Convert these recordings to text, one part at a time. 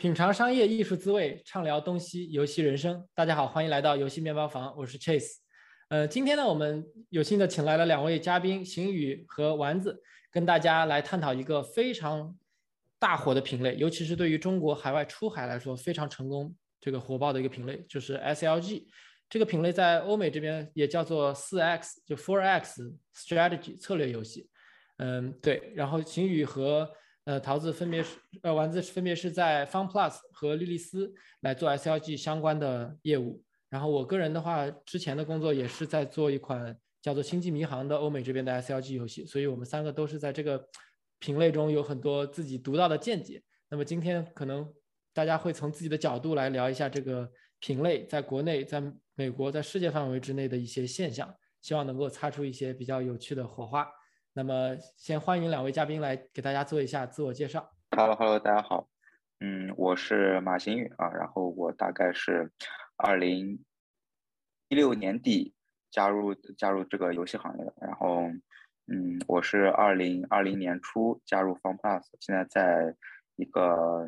品尝商业艺术滋味，畅聊东西游戏人生。大家好，欢迎来到游戏面包房，我是 Chase。呃，今天呢，我们有幸的请来了两位嘉宾，邢宇和丸子，跟大家来探讨一个非常大火的品类，尤其是对于中国海外出海来说非常成功、这个火爆的一个品类，就是 SLG。这个品类在欧美这边也叫做四 X，就 Four X Strategy 策略游戏。嗯，对。然后邢宇和呃，桃子分别是呃，丸子分别是在 FunPlus 和莉莉丝来做 SLG 相关的业务。然后我个人的话，之前的工作也是在做一款叫做《星际迷航》的欧美这边的 SLG 游戏。所以我们三个都是在这个品类中有很多自己独到的见解。那么今天可能大家会从自己的角度来聊一下这个品类在国内、在美国、在世界范围之内的一些现象，希望能够擦出一些比较有趣的火花。那么，先欢迎两位嘉宾来给大家做一下自我介绍。Hello，Hello，大家好。嗯，我是马新宇啊，然后我大概是二零一六年底加入加入这个游戏行业的。然后，嗯，我是二零二零年初加入 FunPlus，现在在一个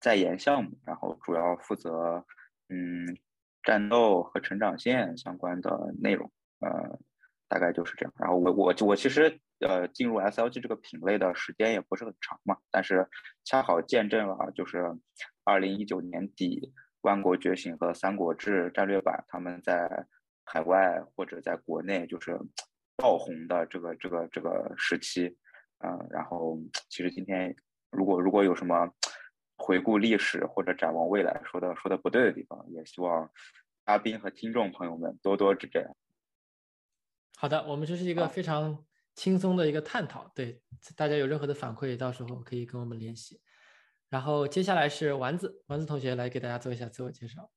在研项目，然后主要负责嗯战斗和成长线相关的内容。呃。大概就是这样，然后我我我其实呃进入 SLG 这个品类的时间也不是很长嘛，但是恰好见证了就是二零一九年底《万国觉醒》和《三国志战略版》他们在海外或者在国内就是 爆红的这个这个这个时期，嗯，然后 其实今天如果如果有什么 回顾历史或者展望未来说的说的不对的地方，也希望嘉宾和听众朋友们多多指正。好的，我们这是一个非常轻松的一个探讨，对大家有任何的反馈，到时候可以跟我们联系。然后接下来是丸子，丸子同学来给大家做一下自我介绍。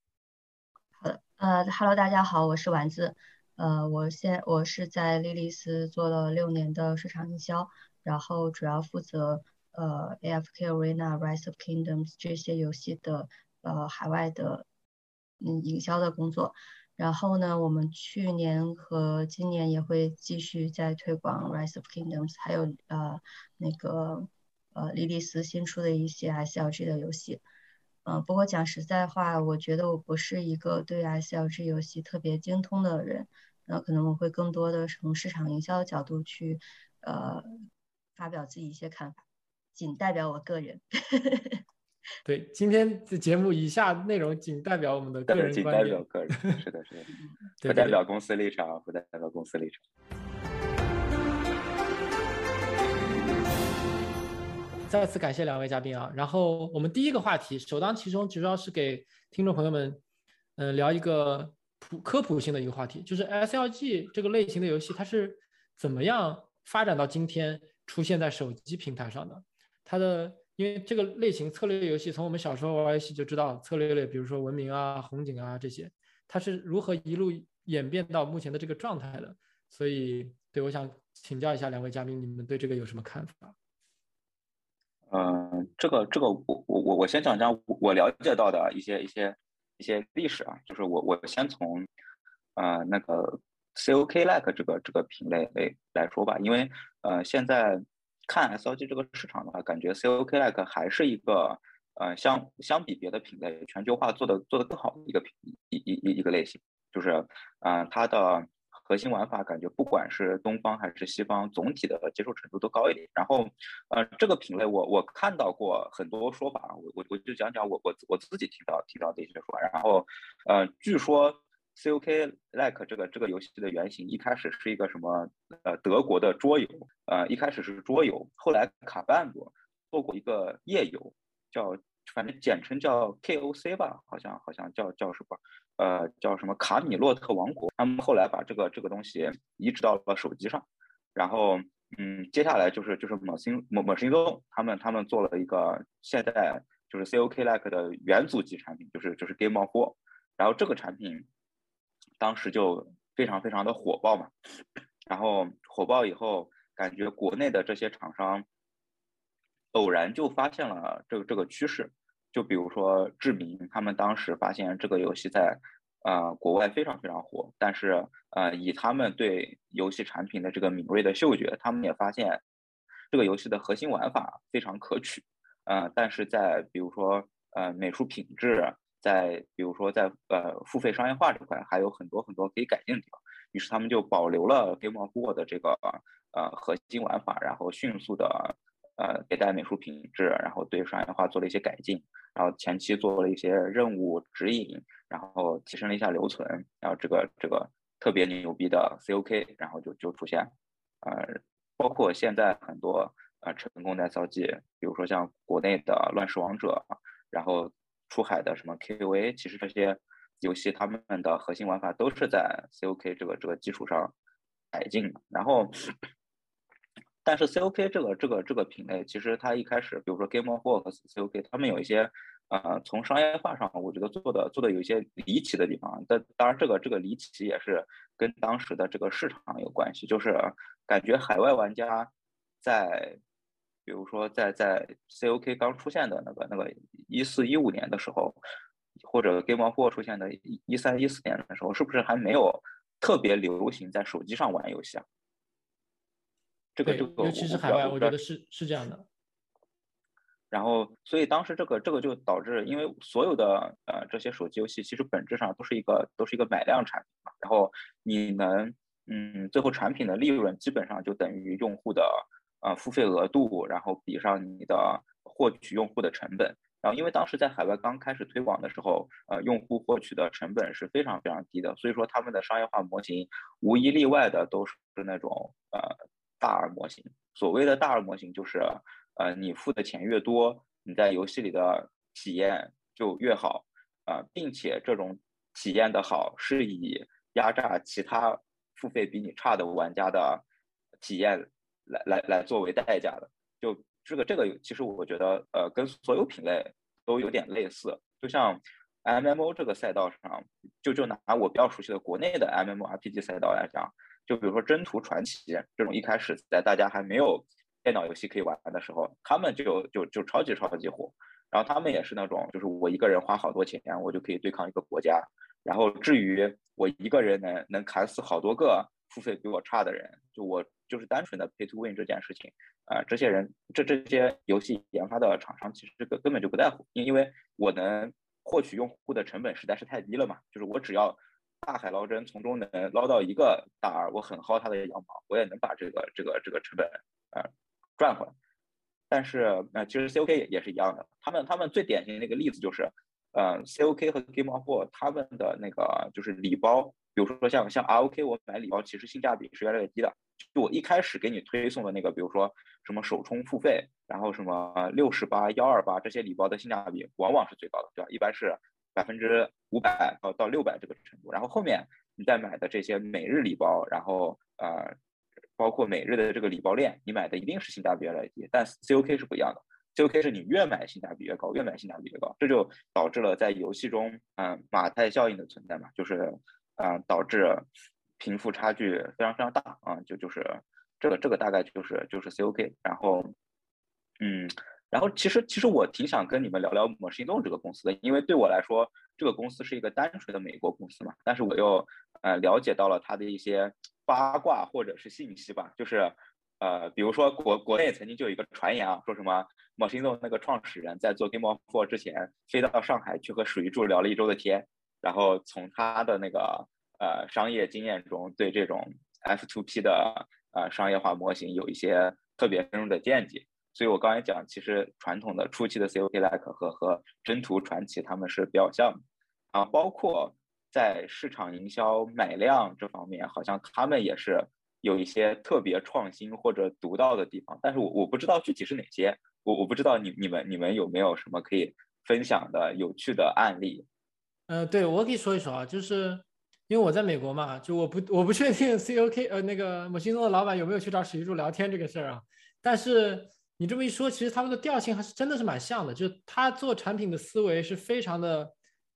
好的，呃，Hello，大家好，我是丸子，呃，我现我是在莉莉丝做了六年的市场营销，然后主要负责呃 AFK Arena、Rise of Kingdoms 这些游戏的呃海外的嗯营销的工作。然后呢，我们去年和今年也会继续在推广《Rise of Kingdoms》，还有呃那个呃莉莉丝新出的一些 SLG 的游戏。嗯，不过讲实在话，我觉得我不是一个对 SLG 游戏特别精通的人，那可能我会更多的从市场营销的角度去呃发表自己一些看法，仅代表我个人。对，今天的节目以下内容仅代表我们的个人观点，仅代表个人，是的，是的，不代表公司立场，不代表公司立场。再次感谢两位嘉宾啊！然后我们第一个话题首当其冲，主要是给听众朋友们，嗯，聊一个普科普性的一个话题，就是 SLG 这个类型的游戏，它是怎么样发展到今天出现在手机平台上的？它的因为这个类型策略游戏，从我们小时候玩游戏就知道，策略类，比如说文明啊、红警啊这些，它是如何一路演变到目前的这个状态的。所以，对我想请教一下两位嘉宾，你们对这个有什么看法？嗯，这个这个，我我我我先讲讲我了解到的一些一些一些历史啊，就是我我先从呃那个 COK like 这个这个品类来来说吧，因为呃现在。看 S L G 这个市场的话，感觉 C O K like 还是一个呃相相比别的品类全球化做的做的更好的一个品一一一一个类型，就是嗯它的核心玩法感觉不管是东方还是西方，总体的接受程度都高一点。然后呃这个品类我我看到过很多说法，我我我就讲讲我我我自己听到听到的一些说法。然后呃据说。C O K like 这个这个游戏的原型一开始是一个什么呃德国的桌游，呃一开始是桌游，后来卡办过做过一个页游，叫反正简称叫 K O C 吧，好像好像叫叫什么呃叫什么卡米洛特王国，他们后来把这个这个东西移植到了手机上，然后嗯接下来就是就是某星某某星宗他们他们做了一个现在就是 C O K like 的元祖级产品，就是就是 Game of War，然后这个产品。当时就非常非常的火爆嘛，然后火爆以后，感觉国内的这些厂商偶然就发现了这个这个趋势，就比如说志明，他们当时发现这个游戏在呃国外非常非常火，但是呃以他们对游戏产品的这个敏锐的嗅觉，他们也发现这个游戏的核心玩法非常可取，呃但是在比如说呃美术品质，在比如说在呃付费商业化这块还有很多很多可以改进的地方。于是他们就保留了 Game of War 的这个呃核心玩法，然后迅速的呃迭代美术品质，然后对商业化做了一些改进，然后前期做了一些任务指引，然后提升了一下留存，然后这个这个特别牛逼的 COK，然后就就出现，呃，包括现在很多呃成功的 SLG，比如说像国内的乱世王者，然后出海的什么 KOA，其实这些。游戏他们的核心玩法都是在 COK 这个这个基础上改进的，然后，但是 COK 这个这个这个品类，其实它一开始，比如说 Game of War 和 COK，他们有一些呃从商业化上，我觉得做的做的有一些离奇的地方。但当然，这个这个离奇也是跟当时的这个市场有关系，就是感觉海外玩家在，比如说在在 COK 刚出现的那个那个一四一五年的时候。或者 Game of War 出现的一一三一四年的时候，是不是还没有特别流行在手机上玩游戏啊？这个这个，尤其是海外，我觉得是是这样的。然后，所以当时这个这个就导致，因为所有的呃这些手机游戏其实本质上都是一个都是一个买量产品嘛。然后你能嗯，最后产品的利润基本上就等于用户的呃付费额度，然后比上你的获取用户的成本。然后，因为当时在海外刚开始推广的时候，呃，用户获取的成本是非常非常低的，所以说他们的商业化模型无一例外的都是那种呃大二模型。所谓的大二模型就是，呃，你付的钱越多，你在游戏里的体验就越好，啊，并且这种体验的好是以压榨其他付费比你差的玩家的体验来来来作为代价的，就。这个这个其实我觉得，呃，跟所有品类都有点类似。就像 MMO 这个赛道上，就就拿我比较熟悉的国内的 MMORPG 赛道来讲，就比如说《征途传奇》这种，一开始在大家还没有电脑游戏可以玩的时候，他们就就就超级超级火。然后他们也是那种，就是我一个人花好多钱，我就可以对抗一个国家。然后至于我一个人能能砍死好多个付费比我差的人，就我。就是单纯的 pay to win 这件事情，啊，这些人这这些游戏研发的厂商其实这个根本就不在乎，因因为我能获取用户的成本实在是太低了嘛，就是我只要大海捞针，从中能捞到一个大二，我很薅他的羊毛，我也能把这个这个这个成本呃赚回来。但是呃，其实 COK 也是一样的，他们他们最典型的一个例子就是，呃，COK 和 Game of War 他们的那个就是礼包，比如说像像 ROK，我买礼包其实性价比是越来越低的。就我一开始给你推送的那个，比如说什么首充付费，然后什么六十八、幺二八这些礼包的性价比往往是最高的，对吧？一般是百分之五百到到六百这个程度。然后后面你再买的这些每日礼包，然后呃，包括每日的这个礼包链，你买的一定是性价比越来越低。但 COK 是不一样的，COK 是你越买性价比越高，越买性价比越高，这就导致了在游戏中，嗯，马太效应的存在嘛，就是啊，导致。贫富差距非常非常大啊，就就是这个这个大概就是就是 COK，然后嗯，然后其实其实我挺想跟你们聊聊魔石运动这个公司的，因为对我来说这个公司是一个单纯的美国公司嘛，但是我又呃了解到了它的一些八卦或者是信息吧，就是呃比如说国国内曾经就有一个传言啊，说什么魔石运动那个创始人在做 Game of War 之前飞到上海去和史玉柱聊了一周的天，然后从他的那个。呃，商业经验中对这种 F2P 的呃商业化模型有一些特别深入的见解，所以我刚才讲，其实传统的初期的 COK Like 和和征途传奇他们是比较像的啊，包括在市场营销买量这方面，好像他们也是有一些特别创新或者独到的地方，但是我我不知道具体是哪些，我我不知道你你们你们有没有什么可以分享的有趣的案例？呃，对我可以说一说啊，就是。因为我在美国嘛，就我不我不确定 COK 呃那个某星宗的老板有没有去找史玉柱聊天这个事儿啊。但是你这么一说，其实他们的调性还是真的是蛮像的，就他做产品的思维是非常的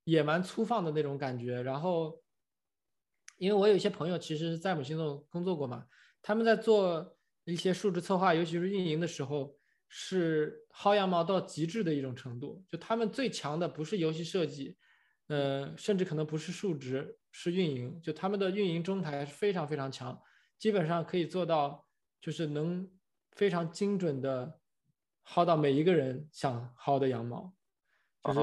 野蛮粗放的那种感觉。然后，因为我有一些朋友其实在某星宗工作过嘛，他们在做一些数值策划，尤其是运营的时候，是薅羊毛到极致的一种程度。就他们最强的不是游戏设计。呃，甚至可能不是数值，是运营。就他们的运营中台是非常非常强，基本上可以做到，就是能非常精准的薅到每一个人想薅的羊毛。就是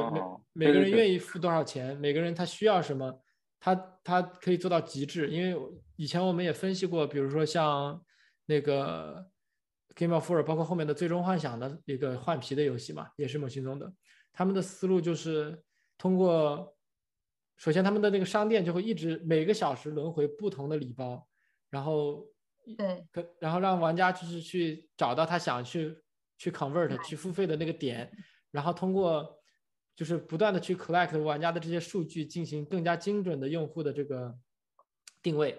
每每个人愿意付多少钱，每个人他需要什么，他他可以做到极致。因为以前我们也分析过，比如说像那个 Game of War，包括后面的最终幻想的一个换皮的游戏嘛，也是某心中的。他们的思路就是通过，首先他们的那个商店就会一直每个小时轮回不同的礼包，然后对，然后让玩家就是去找到他想去去 convert 去付费的那个点，然后通过就是不断的去 collect 玩家的这些数据，进行更加精准的用户的这个定位，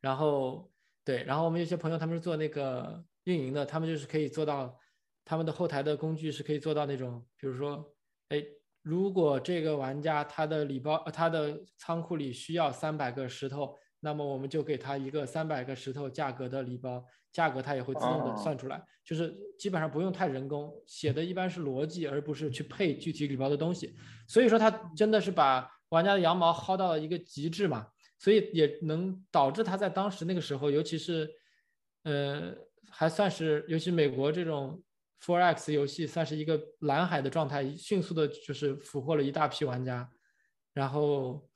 然后对，然后我们有些朋友他们是做那个运营的，他们就是可以做到他们的后台的工具是可以做到那种，比如说。哎，如果这个玩家他的礼包，他的仓库里需要三百个石头，那么我们就给他一个三百个石头价格的礼包，价格他也会自动的算出来，就是基本上不用太人工写的，一般是逻辑，而不是去配具体礼包的东西。所以说他真的是把玩家的羊毛薅到了一个极致嘛，所以也能导致他在当时那个时候，尤其是，呃，还算是，尤其美国这种。Four X 游戏算是一个蓝海的状态，迅速的就是俘获了一大批玩家，然后，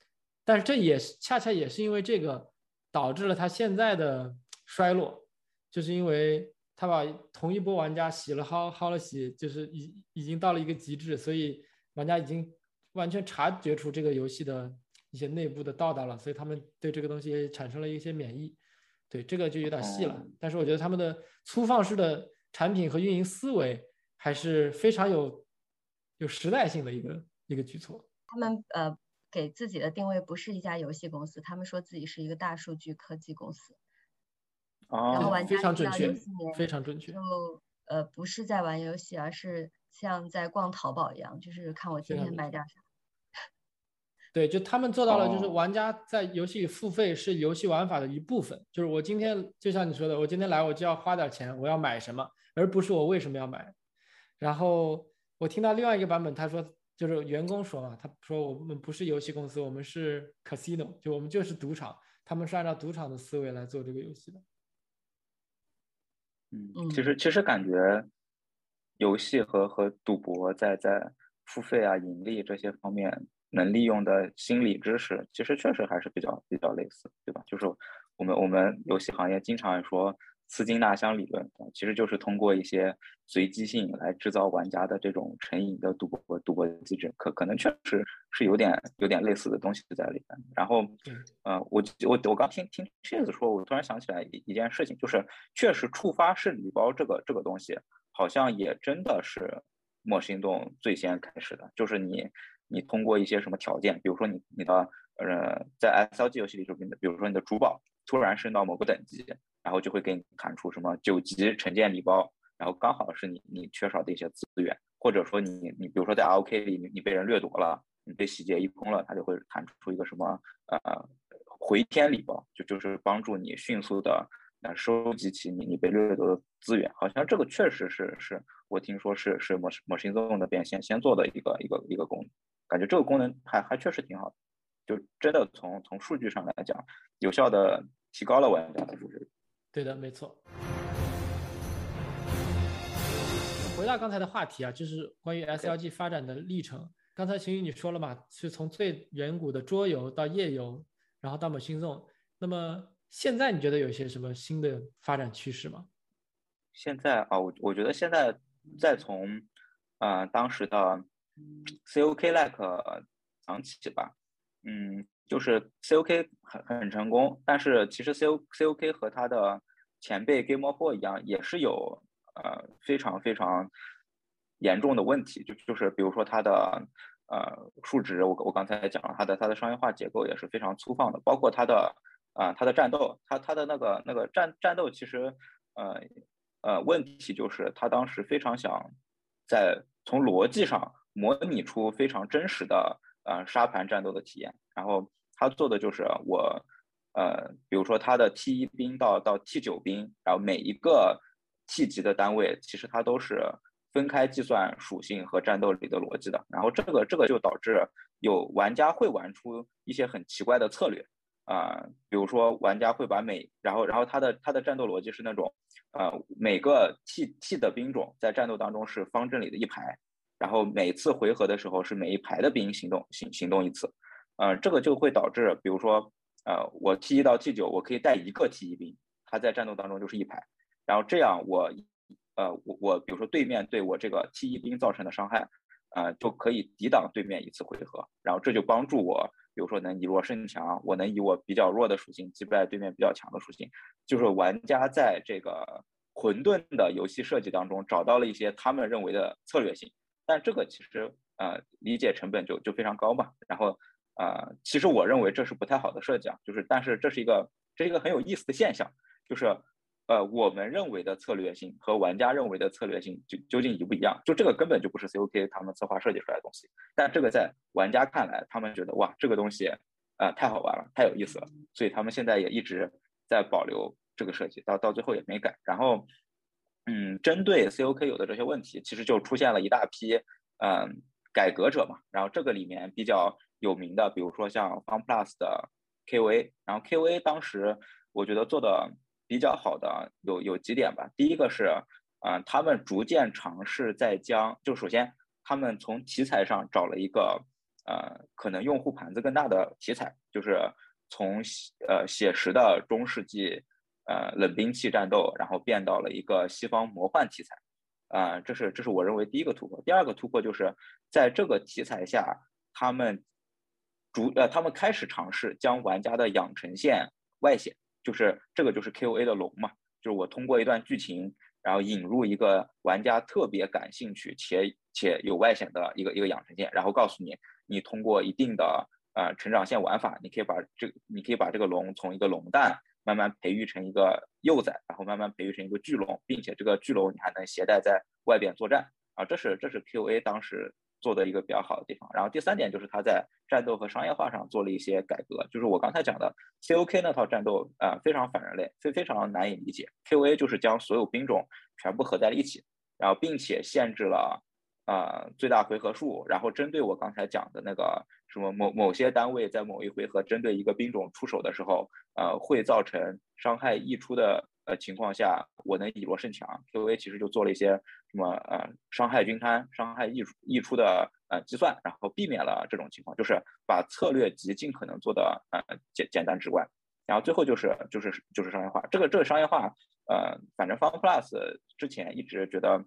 但是这也是恰恰也是因为这个导致了它现在的衰落，就是因为它把同一波玩家洗了薅薅了洗，就是已已经到了一个极致，所以玩家已经完全察觉出这个游戏的一些内部的道道了，所以他们对这个东西产生了一些免疫。对这个就有点细了，但是我觉得他们的粗放式的。产品和运营思维还是非常有有时代性的一个一个举措。他们呃给自己的定位不是一家游戏公司，他们说自己是一个大数据科技公司。哦，然后玩家非常准确，非常准确。就呃不是在玩游戏，而是像在逛淘宝一样，就是看我今天买点啥。对，就他们做到了，就是玩家在游戏里付费是游戏玩法的一部分。就是我今天就像你说的，我今天来我就要花点钱，我要买什么。而不是我为什么要买，然后我听到另外一个版本，他说就是员工说嘛，他说我们不是游戏公司，我们是 casino，就我们就是赌场，他们是按照赌场的思维来做这个游戏的。嗯，其实其实感觉游戏和和赌博在在付费啊、盈利这些方面能利用的心理知识，其实确实还是比较比较类似，对吧？就是我们我们游戏行业经常说。斯金纳箱理论其实就是通过一些随机性来制造玩家的这种成瘾的赌博赌博机制，可可能确实是有点有点类似的东西在里面。然后，呃，我我我刚听听 Cheese 说，我突然想起来一一件事情，就是确实触发式礼包这个这个东西，好像也真的是莫心动最先开始的，就是你你通过一些什么条件，比如说你你的呃在 SLG 游戏里就比如说你的珠宝突然升到某个等级。然后就会给你弹出什么九级成件礼包，然后刚好是你你缺少的一些资源，或者说你你比如说在 ROK 里你你被人掠夺了，你被洗劫一空了，它就会弹出一个什么呃回天礼包，就就是帮助你迅速的呃收集起你你被掠夺的资源。好像这个确实是是我听说是是模模型 zone 的变现先做的一个一个一个功能，感觉这个功能还还确实挺好的，就真的从从数据上来讲，有效的提高了玩家的数值。对的，没错。回到刚才的话题啊，就是关于 SLG 发展的历程。刚才秦宇你说了嘛，是从最远古的桌游到页游，然后到某星纵。那么现在你觉得有一些什么新的发展趋势吗？现在啊，我我觉得现在再从呃当时的 COK Like 讲起吧，嗯。就是 C O K 很很成功，但是其实 C O C O K 和它的前辈 Game of War 一样，也是有呃非常非常严重的问题。就就是比如说它的呃数值，我我刚才也讲了，它的它的商业化结构也是非常粗放的，包括它的啊它的战斗，它它的那个那个战战斗其实呃呃问题就是它当时非常想在从逻辑上模拟出非常真实的呃沙盘战斗的体验，然后。他做的就是我，呃，比如说他的 T 一兵到到 T 九兵，然后每一个 T 级的单位，其实它都是分开计算属性和战斗里的逻辑的。然后这个这个就导致有玩家会玩出一些很奇怪的策略啊，比如说玩家会把每然后然后他的他的战斗逻辑是那种，呃，每个 T T 的兵种在战斗当中是方阵里的一排，然后每次回合的时候是每一排的兵行动行行动一次，呃，这个就会导致，比如说，呃，我 T 一到 T 九，我可以带一个 T 一兵，他在战斗当中就是一排，然后这样我，呃，我我比如说对面对我这个 T 一兵造成的伤害，呃，就可以抵挡对面一次回合，然后这就帮助我，比如说能以弱胜强，我能以我比较弱的属性击败对面比较强的属性，就是玩家在这个混沌的游戏设计当中找到了一些他们认为的策略性。但这个其实呃理解成本就就非常高嘛，然后呃其实我认为这是不太好的设计啊，就是但是这是一个这是一个很有意思的现象，就是呃我们认为的策略性和玩家认为的策略性就究竟一不一样？就这个根本就不是 COK 他们策划设计出来的东西，但这个在玩家看来，他们觉得哇这个东西啊太好玩了，太有意思了，所以他们现在也一直在保留这个设计，到到最后也没改，然后。嗯，针对 COK 有的这些问题，其实就出现了一大批嗯改革者嘛。然后这个里面比较有名的，比如说像 FunPlus 的 KVA，然后 KVA 当时我觉得做的比较好的有有几点吧。第一个是，嗯，他们逐渐尝试在将，就首先他们从题材上找了一个呃可能用户盘子更大的题材，就是从呃写实的中世纪。呃，冷兵器战斗，然后变到了一个西方魔幻题材，啊，这是这是我认为第一个突破。第二个突破就是在这个题材下，他们逐呃，他们开始尝试将玩家的养成线外显，就是这个就是 K O A 的龙嘛，就是我通过一段剧情，然后引入一个玩家特别感兴趣且且有外显的一个一个养成线，然后告诉你，你通过一定的呃成长线玩法，你可以把这你可以把这个龙从一个龙蛋。慢慢培育成一个幼崽，然后慢慢培育成一个巨龙，并且这个巨龙你还能携带在外边作战啊，这是这是 Q A 当时做的一个比较好的地方。然后第三点就是他在战斗和商业化上做了一些改革，就是我刚才讲的 C O K 那套战斗啊非常反人类，非非常难以理解。Q A 就是将所有兵种全部合在了一起，然后并且限制了。啊，最大回合数，然后针对我刚才讲的那个什么某某些单位在某一回合针对一个兵种出手的时候，呃，会造成伤害溢出的呃情况下，我能以弱胜强。Q A 其实就做了一些什么呃伤害均摊、伤害溢出溢出的呃计算，然后避免了这种情况，就是把策略集尽可能做的呃简简单直观。然后最后就是就是就是商业化，这个这个商业化，呃，反正 Fun Plus 之前一直觉得。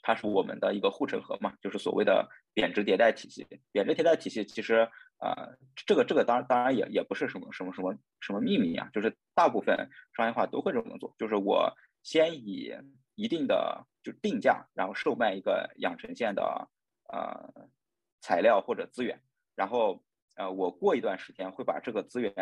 它是我们的一个护城河嘛，就是所谓的贬值迭代体系。贬值迭代体系其实呃，这个这个当然当然也也不是什么什么什么什么秘密啊，就是大部分商业化都会这么做。就是我先以一定的就定价，然后售卖一个养成线的呃材料或者资源，然后呃我过一段时间会把这个资源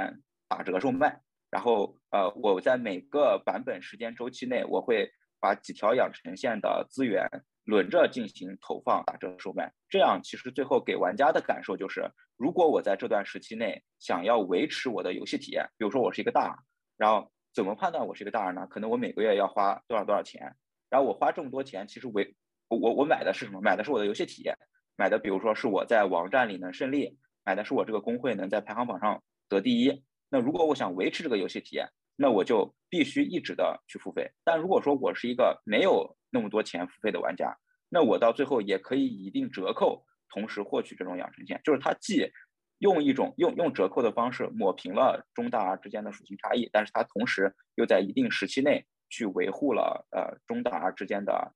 打折售卖，然后呃我在每个版本时间周期内我会。把几条养成线的资源轮着进行投放、打折售卖，这样其实最后给玩家的感受就是，如果我在这段时期内想要维持我的游戏体验，比如说我是一个大 R，然后怎么判断我是一个大 R 呢？可能我每个月要花多少多少钱，然后我花这么多钱，其实为我我我买的是什么？买的是我的游戏体验，买的比如说是我在网站里能胜利，买的是我这个工会能在排行榜上得第一。那如果我想维持这个游戏体验，那我就必须一直的去付费，但如果说我是一个没有那么多钱付费的玩家，那我到最后也可以以一定折扣，同时获取这种养成线，就是它既用一种用用折扣的方式抹平了中大之间的属性差异，但是它同时又在一定时期内去维护了呃中大 R 之间的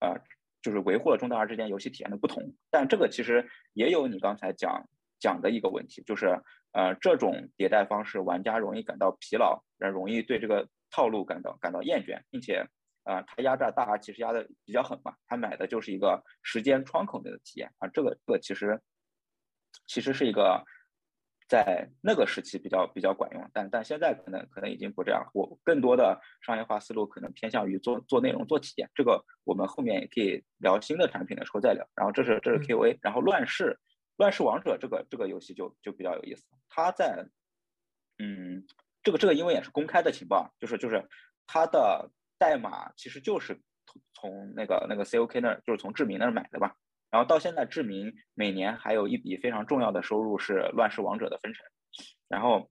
呃就是维护了中大 R 之间游戏体验的不同，但这个其实也有你刚才讲讲的一个问题，就是。呃，这种迭代方式，玩家容易感到疲劳，然容易对这个套路感到感到厌倦，并且，呃，他压榨大 R 其实压的比较狠嘛，他买的就是一个时间窗口内的体验啊，这个这个其实其实是一个在那个时期比较比较管用，但但现在可能可能已经不这样，我更多的商业化思路可能偏向于做做内容做体验，这个我们后面也可以聊新的产品的时候再聊。然后这是这是 KOA，然后乱世。乱世王者这个这个游戏就就比较有意思，它在，嗯，这个这个因为也是公开的情报，就是就是它的代码其实就是从从那个那个 COK 那儿，就是从志明那儿买的吧。然后到现在，志明每年还有一笔非常重要的收入是乱世王者的分成。然后，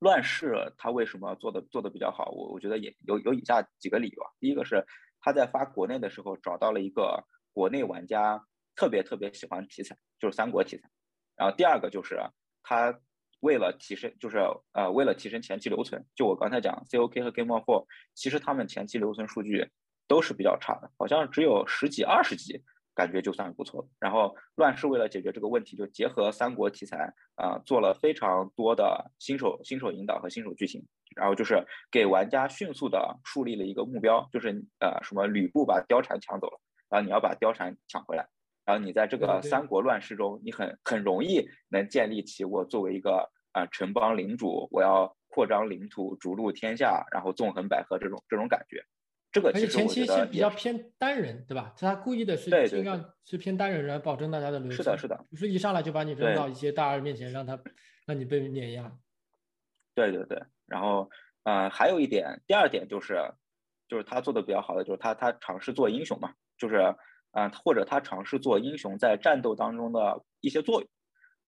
乱世它为什么做的做的比较好？我我觉得也有有以下几个理由啊。第一个是他在发国内的时候找到了一个国内玩家特别特别喜欢题材，就是三国题材。然后第二个就是他为了提升，就是呃为了提升前期留存，就我刚才讲 COK 和 Game of for 其实他们前期留存数据都是比较差的，好像只有十几、二十级。感觉就算不错然后乱世为了解决这个问题，就结合三国题材啊，做了非常多的新手新手引导和新手剧情，然后就是给玩家迅速的树立了一个目标，就是呃什么吕布把貂蝉抢走了，然后你要把貂蝉抢回来，然后你在这个三国乱世中，你很很容易能建立起我作为一个啊城邦领主，我要扩张领土，逐鹿天下，然后纵横捭阖这种这种感觉。这个而且前期是比较偏单人，对吧？他故意的是尽量是偏单人，来保证大家的流。是的，是的。不是一上来就把你扔到一些大二面前，让他让你被碾压。对对对。然后，呃，还有一点，第二点就是，就是他做的比较好的，就是他他尝试做英雄嘛，就是，嗯，或者他尝试做英雄在战斗当中的一些作用。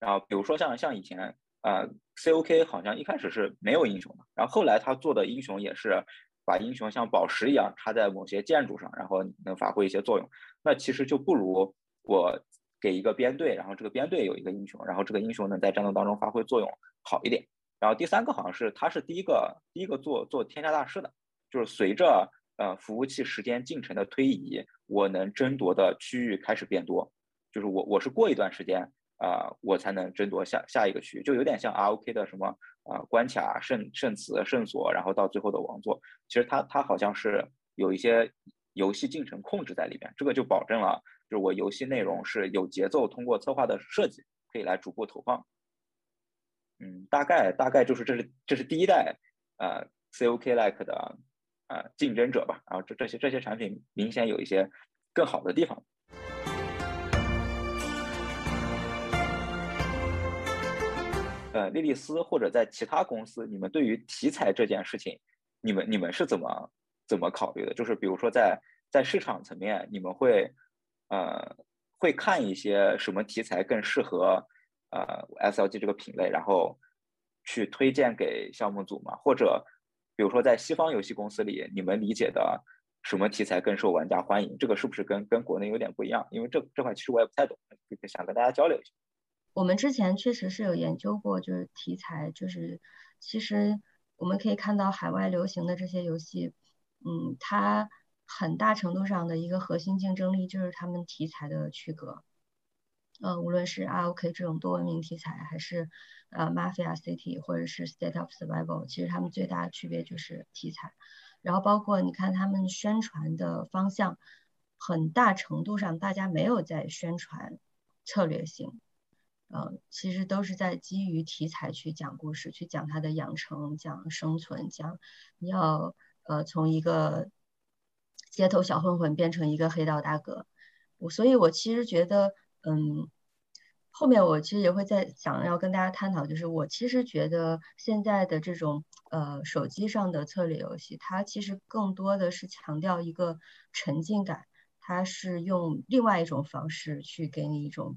然后，比如说像像以前，呃，COK 好像一开始是没有英雄的，然后后来他做的英雄也是。把英雄像宝石一样插在某些建筑上，然后能发挥一些作用，那其实就不如我给一个编队，然后这个编队有一个英雄，然后这个英雄能在战斗当中发挥作用好一点。然后第三个好像是他是第一个第一个做做天下大事的，就是随着呃服务器时间进程的推移，我能争夺的区域开始变多，就是我我是过一段时间。啊，我才能争夺下下一个区域，就有点像 R O K 的什么啊关卡、圣圣祠、圣所，然后到最后的王座。其实它它好像是有一些游戏进程控制在里面，这个就保证了，就是我游戏内容是有节奏，通过策划的设计可以来逐步投放。嗯，大概大概就是这是这是第一代呃 C O K like 的呃竞争者吧。然后这这些这些产品明显有一些更好的地方。呃，莉莉丝或者在其他公司，你们对于题材这件事情，你们你们是怎么怎么考虑的？就是比如说在在市场层面，你们会呃会看一些什么题材更适合呃 SLG 这个品类，然后去推荐给项目组吗？或者比如说在西方游戏公司里，你们理解的什么题材更受玩家欢迎？这个是不是跟跟国内有点不一样？因为这这块其实我也不太懂，想跟大家交流一下。我们之前确实是有研究过，就是题材，就是其实我们可以看到海外流行的这些游戏，嗯，它很大程度上的一个核心竞争力就是他们题材的区隔，呃，无论是 R O K 这种多文明题材，还是呃 Mafia City 或者是 State of Survival，其实他们最大的区别就是题材，然后包括你看他们宣传的方向，很大程度上大家没有在宣传策略性。呃，其实都是在基于题材去讲故事，去讲它的养成、讲生存、讲你要呃从一个街头小混混变成一个黑道大哥。我所以，我其实觉得，嗯，后面我其实也会在想要跟大家探讨，就是我其实觉得现在的这种呃手机上的策略游戏，它其实更多的是强调一个沉浸感，它是用另外一种方式去给你一种。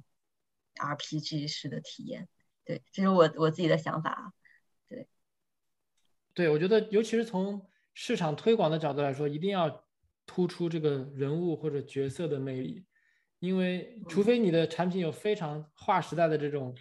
RPG 式的体验，对，这是我我自己的想法啊，对，对，我觉得尤其是从市场推广的角度来说，一定要突出这个人物或者角色的魅力，因为除非你的产品有非常划时代的这种，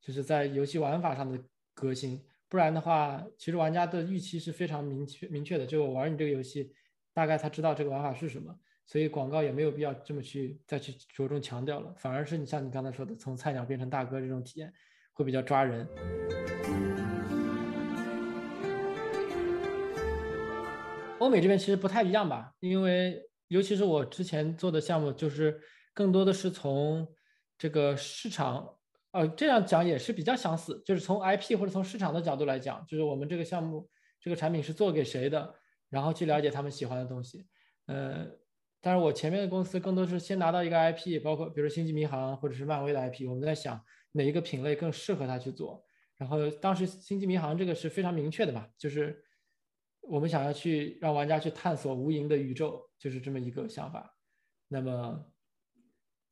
就是在游戏玩法上的革新，不然的话，其实玩家的预期是非常明确明确的，就我玩你这个游戏，大概他知道这个玩法是什么。所以广告也没有必要这么去再去着重强调了，反而是你像你刚才说的，从菜鸟变成大哥这种体验会比较抓人。欧美这边其实不太一样吧，因为尤其是我之前做的项目，就是更多的是从这个市场，呃，这样讲也是比较相似，就是从 IP 或者从市场的角度来讲，就是我们这个项目这个产品是做给谁的，然后去了解他们喜欢的东西，呃。但是我前面的公司更多是先拿到一个 IP，包括比如说《星际迷航》或者是漫威的 IP，我们在想哪一个品类更适合他去做。然后当时《星际迷航》这个是非常明确的嘛，就是我们想要去让玩家去探索无垠的宇宙，就是这么一个想法。那么，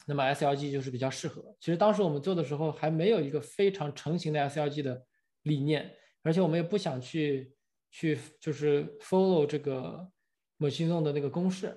那么 SLG 就是比较适合。其实当时我们做的时候还没有一个非常成型的 SLG 的理念，而且我们也不想去去就是 follow 这个某行动的那个公式。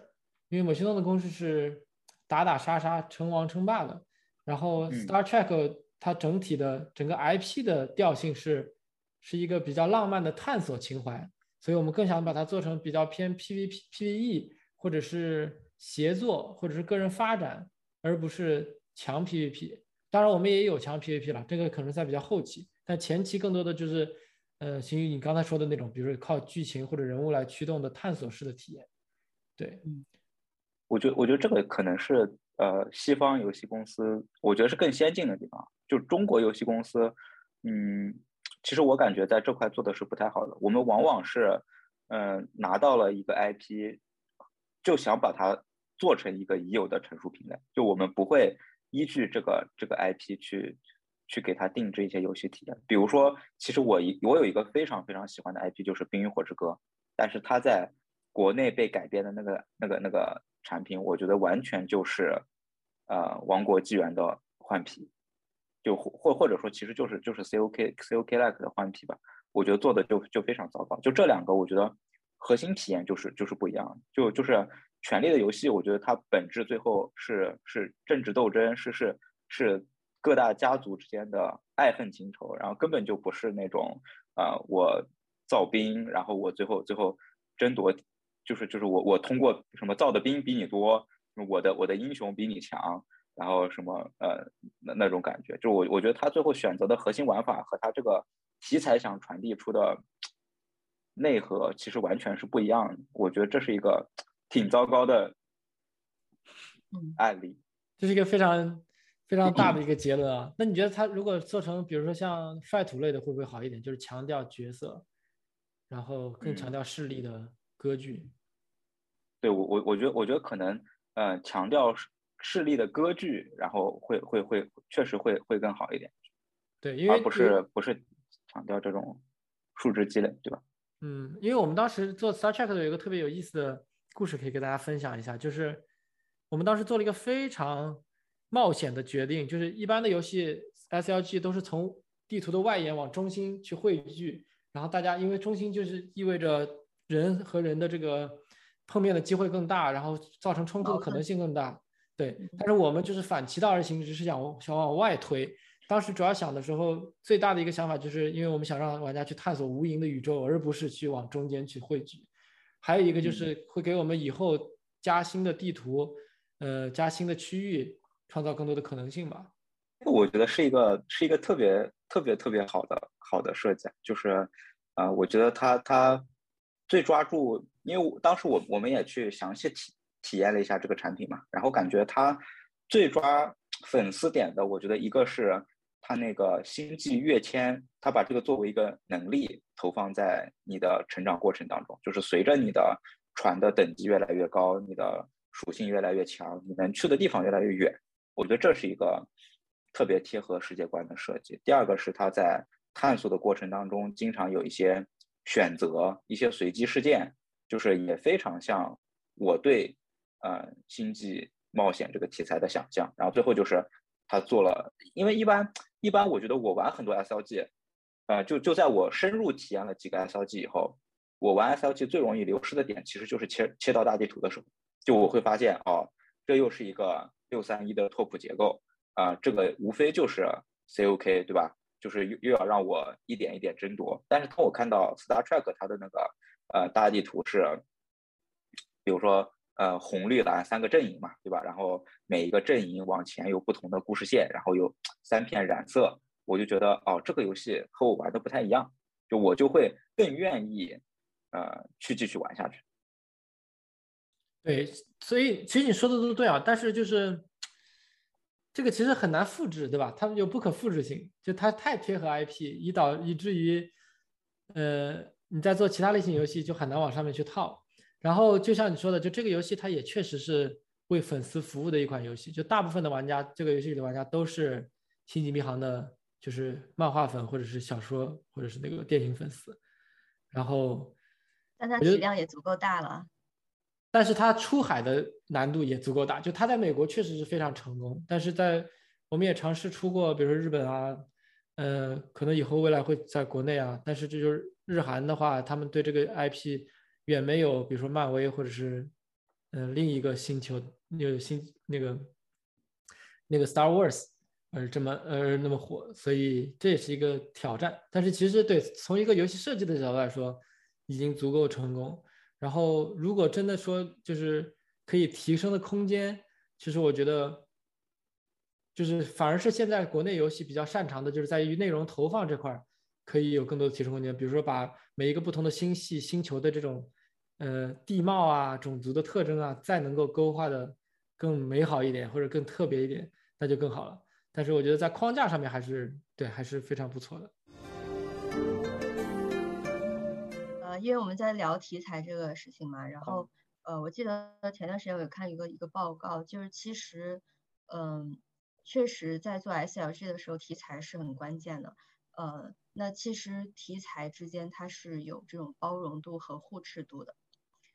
因为某些动的公式是打打杀杀、称王称霸的。然后 Star Trek 它整体的整个 IP 的调性是是一个比较浪漫的探索情怀，所以我们更想把它做成比较偏 PVP、PVE 或者是协作或者是个人发展，而不是强 PVP。当然我们也有强 PVP 了，这个可能在比较后期，但前期更多的就是。呃，行于你刚才说的那种，比如说靠剧情或者人物来驱动的探索式的体验，对，嗯，我觉得我觉得这个可能是呃西方游戏公司，我觉得是更先进的地方。就中国游戏公司，嗯，其实我感觉在这块做的是不太好的。我们往往是，嗯，拿到了一个 IP，就想把它做成一个已有的成熟品类，就我们不会依据这个这个 IP 去。去给他定制一些游戏体验，比如说，其实我一我有一个非常非常喜欢的 IP，就是《冰与火之歌》，但是它在国内被改编的那个那个那个产品，我觉得完全就是呃《王国纪元》的换皮，就或或者说其实就是就是 COK COK like 的换皮吧，我觉得做的就就非常糟糕。就这两个，我觉得核心体验就是就是不一样。就就是《权力的游戏》，我觉得它本质最后是是政治斗争，是是是。各大家族之间的爱恨情仇，然后根本就不是那种，呃，我造兵，然后我最后最后争夺，就是就是我我通过什么造的兵比你多，我的我的英雄比你强，然后什么呃那那种感觉，就我我觉得他最后选择的核心玩法和他这个题材想传递出的内核其实完全是不一样的，我觉得这是一个挺糟糕的案例，这是一个非常。非常大的 一个结论啊！那你觉得他如果做成，比如说像 fight 类的，会不会好一点？就是强调角色，然后更强调势力的割据。对我，我我觉得，我觉得可能，呃，强调势力的割据，然后会会会，确实会会更好一点。对，因为而不是不是强调这种数值积累，对吧？嗯，因为我们当时做 Star Trek 的有一个特别有意思的故事，可以给大家分享一下，就是我们当时做了一个非常。冒险的决定就是一般的游戏 SLG 都是从地图的外延往中心去汇聚，然后大家因为中心就是意味着人和人的这个碰面的机会更大，然后造成冲突的可能性更大。对，但是我们就是反其道而行之，是想想往外推。当时主要想的时候，最大的一个想法就是因为我们想让玩家去探索无垠的宇宙，而不是去往中间去汇聚。还有一个就是会给我们以后加新的地图，呃，加新的区域。创造更多的可能性吧，我觉得是一个是一个特别特别特别好的好的设计，就是，呃，我觉得它它最抓住，因为我当时我我们也去详细体体验了一下这个产品嘛，然后感觉它最抓粉丝点的，我觉得一个是它那个星际跃迁，它把这个作为一个能力投放在你的成长过程当中，就是随着你的船的等级越来越高，你的属性越来越强，你能去的地方越来越远。我觉得这是一个特别贴合世界观的设计。第二个是它在探索的过程当中，经常有一些选择、一些随机事件，就是也非常像我对呃星际冒险这个题材的想象。然后最后就是他做了，因为一般一般我觉得我玩很多 SLG，呃，就就在我深入体验了几个 SLG 以后，我玩 SLG 最容易流失的点其实就是切切到大地图的时候，就我会发现哦，这又是一个。六三一的拓扑结构啊，这个无非就是 COK 对吧？就是又又要让我一点一点争夺。但是当我看到 Star Trek 它的那个呃大地图是，比如说呃红绿蓝三个阵营嘛，对吧？然后每一个阵营往前有不同的故事线，然后有三片染色，我就觉得哦，这个游戏和我玩的不太一样，就我就会更愿意呃去继续玩下去。对，所以其实你说的都对啊，但是就是这个其实很难复制，对吧？它有不可复制性，就它太贴合 IP，以导以至于，呃，你在做其他类型游戏就很难往上面去套。然后就像你说的，就这个游戏它也确实是为粉丝服务的一款游戏，就大部分的玩家，这个游戏里的玩家都是《星际迷航》的，就是漫画粉或者是小说或者是那个电影粉丝。然后，但它体量也足够大了。但是它出海的难度也足够大，就它在美国确实是非常成功，但是在我们也尝试出过，比如说日本啊，呃，可能以后未来会在国内啊，但是这就是日韩的话，他们对这个 IP 远没有，比如说漫威或者是嗯另一个星球那个星那个那个 Star Wars 而这么呃那么火，所以这也是一个挑战。但是其实对从一个游戏设计的角度来说，已经足够成功。然后如果真的说就是可以提升的空间，其实我觉得就是反而是现在国内游戏比较擅长的，就是在于内容投放这块儿可以有更多的提升空间。比如说把每一个不同的星系、星球的这种呃地貌啊、种族的特征啊，再能够勾画的更美好一点或者更特别一点，那就更好了。但是我觉得在框架上面还是对还是非常不错的。呃，因为我们在聊题材这个事情嘛，然后呃，我记得前段时间我有看一个一个报告，就是其实嗯，确实在做 SLG 的时候，题材是很关键的。呃，那其实题材之间它是有这种包容度和互斥度的，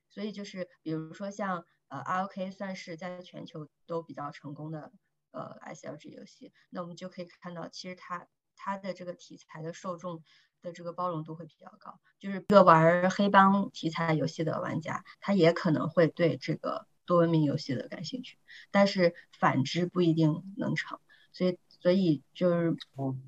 所以就是比如说像呃 ROK 算是在全球都比较成功的。呃，SLG 游戏，那我们就可以看到，其实它它的这个题材的受众的这个包容度会比较高。就是一个玩黑帮题材游戏的玩家，他也可能会对这个多文明游戏的感兴趣，但是反之不一定能成。所以，所以就是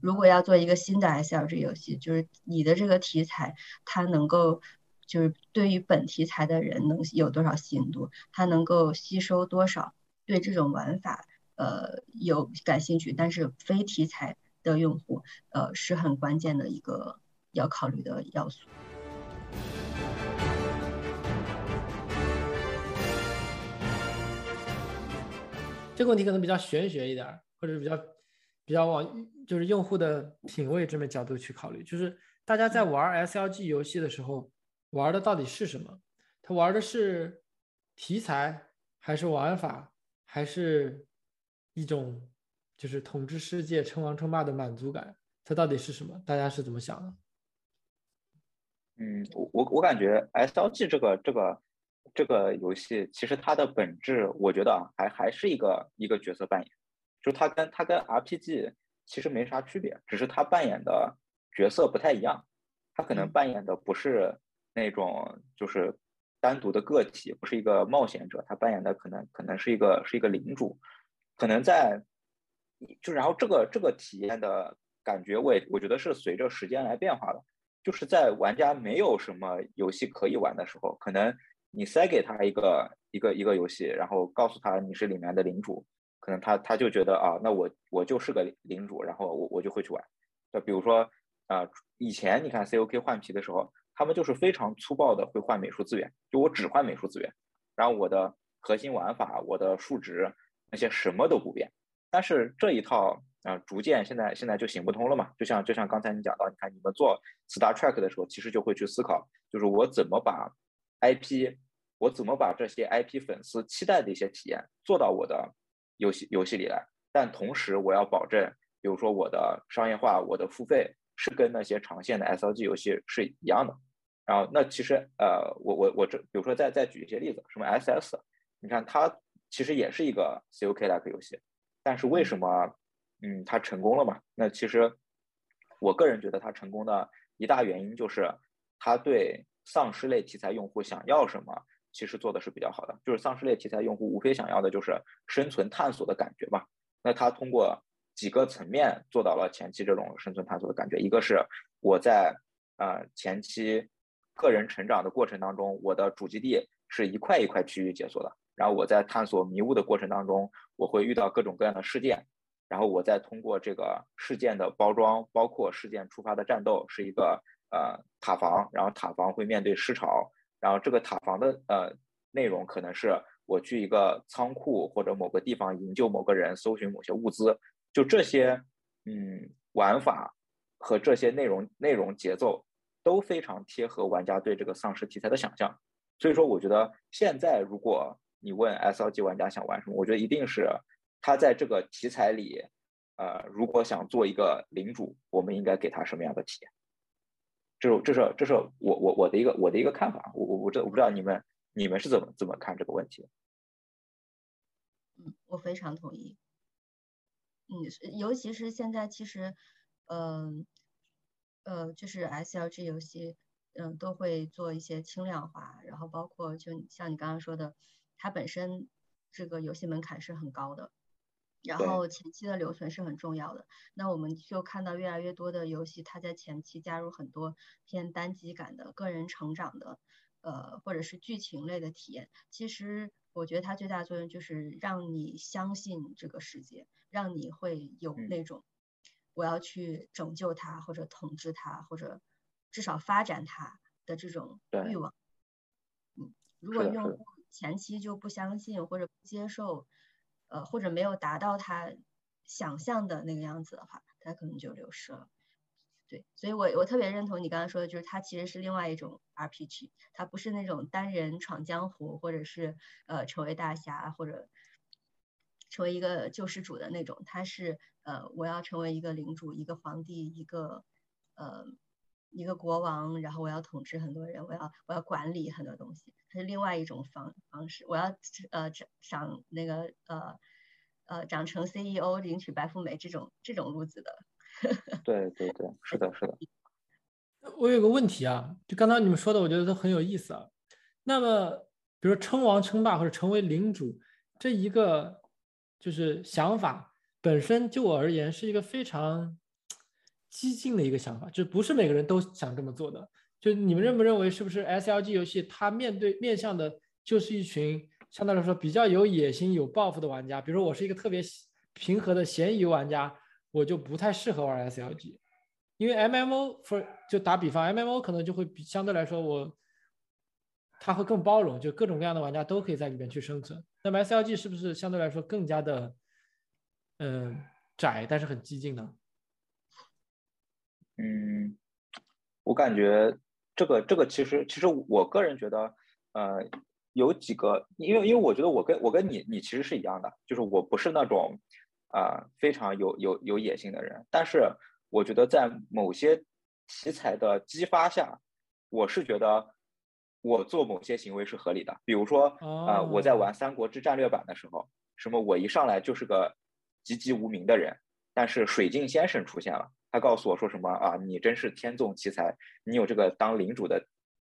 如果要做一个新的 SLG 游戏，就是你的这个题材，它能够就是对于本题材的人能有多少吸引度，它能够吸收多少对这种玩法。呃，有感兴趣，但是非题材的用户，呃，是很关键的一个要考虑的要素。这个问题可能比较玄学一点，或者比较比较往就是用户的品味这么角度去考虑，就是大家在玩 SLG 游戏的时候，玩的到底是什么？他玩的是题材，还是玩法，还是？一种就是统治世界、称王称霸的满足感，它到底是什么？大家是怎么想的？嗯，我我我感觉 SLG 这个这个这个游戏，其实它的本质，我觉得啊，还还是一个一个角色扮演，就它跟它跟 RPG 其实没啥区别，只是它扮演的角色不太一样。它可能扮演的不是那种就是单独的个体，不是一个冒险者，他扮演的可能可能是一个是一个领主。可能在，就然后这个这个体验的感觉，我也我觉得是随着时间来变化的。就是在玩家没有什么游戏可以玩的时候，可能你塞给他一个一个一个游戏，然后告诉他你是里面的领主，可能他他就觉得啊，那我我就是个领主，然后我我就会去玩。就比如说啊，以前你看 COK 换皮的时候，他们就是非常粗暴的会换美术资源，就我只换美术资源，然后我的核心玩法，我的数值。那些什么都不变，但是这一套啊，逐渐现在现在就行不通了嘛。就像就像刚才你讲到，你看你们做 Star Trek 的时候，其实就会去思考，就是我怎么把 IP，我怎么把这些 IP 粉丝期待的一些体验做到我的游戏游戏里来，但同时我要保证，比如说我的商业化，我的付费是跟那些长线的 SLG 游戏是一样的。然后那其实呃，我我我这比如说再再举一些例子，什么 SS，你看它。其实也是一个 COK-like 游戏，但是为什么，嗯，它成功了嘛？那其实我个人觉得它成功的一大原因就是，它对丧尸类题材用户想要什么，其实做的是比较好的。就是丧尸类题材用户无非想要的就是生存探索的感觉嘛。那它通过几个层面做到了前期这种生存探索的感觉。一个是我在呃前期个人成长的过程当中，我的主基地是一块一块区域解锁的。然后我在探索迷雾的过程当中，我会遇到各种各样的事件，然后我再通过这个事件的包装，包括事件触发的战斗，是一个呃塔防，然后塔防会面对尸潮，然后这个塔防的呃内容可能是我去一个仓库或者某个地方营救某个人，搜寻某些物资，就这些嗯玩法和这些内容内容节奏都非常贴合玩家对这个丧尸题材的想象，所以说我觉得现在如果你问 SLG 玩家想玩什么？我觉得一定是他在这个题材里，呃，如果想做一个领主，我们应该给他什么样的体验？这是这是这是我我我的一个我的一个看法。我我我这我不知道你们你们是怎么怎么看这个问题？嗯，我非常同意。嗯，尤其是现在，其实，嗯呃，就是 SLG 游戏，嗯，都会做一些轻量化，然后包括就像你刚刚说的。它本身这个游戏门槛是很高的，然后前期的留存是很重要的。那我们就看到越来越多的游戏，它在前期加入很多偏单机感的个人成长的，呃，或者是剧情类的体验。其实我觉得它最大的作用就是让你相信这个世界，让你会有嗯那种我要去拯救它，或者统治它，或者至少发展它的这种欲望。嗯，如果用户前期就不相信或者不接受，呃，或者没有达到他想象的那个样子的话，他可能就流失了。对，所以我我特别认同你刚刚说的，就是它其实是另外一种 RPG，它不是那种单人闯江湖，或者是呃成为大侠或者成为一个救世主的那种，它是呃我要成为一个领主，一个皇帝，一个呃一个国王，然后我要统治很多人，我要我要管理很多东西，它是另外一种方方式，我要呃长长那个呃呃长成 CEO 领取白富美这种这种路子的。对对对，是的，是的。我有个问题啊，就刚刚你们说的，我觉得都很有意思啊。那么，比如称王称霸或者成为领主这一个就是想法本身，就我而言是一个非常激进的一个想法，就不是每个人都想这么做的。就你们认不认为，是不是 SLG 游戏它面对面向的就是一群相对来说比较有野心、有抱负的玩家？比如说我是一个特别平和的咸鱼玩家，我就不太适合玩 SLG。因为 MMO for 就打比方，MMO 可能就会比相对来说我，它会更包容，就各种各样的玩家都可以在里面去生存。那么 SLG 是不是相对来说更加的，嗯、窄，但是很激进呢？嗯，我感觉这个这个其实其实我个人觉得，呃，有几个，因为因为我觉得我跟我跟你你其实是一样的，就是我不是那种啊、呃非常有有有野心的人，但是我觉得在某些题材的激发下，我是觉得我做某些行为是合理的，比如说啊、呃我在玩《三国志战略版》的时候，什么我一上来就是个籍籍无名的人，但是水镜先生出现了。他告诉我说什么啊？你真是天纵奇才，你有这个当领主的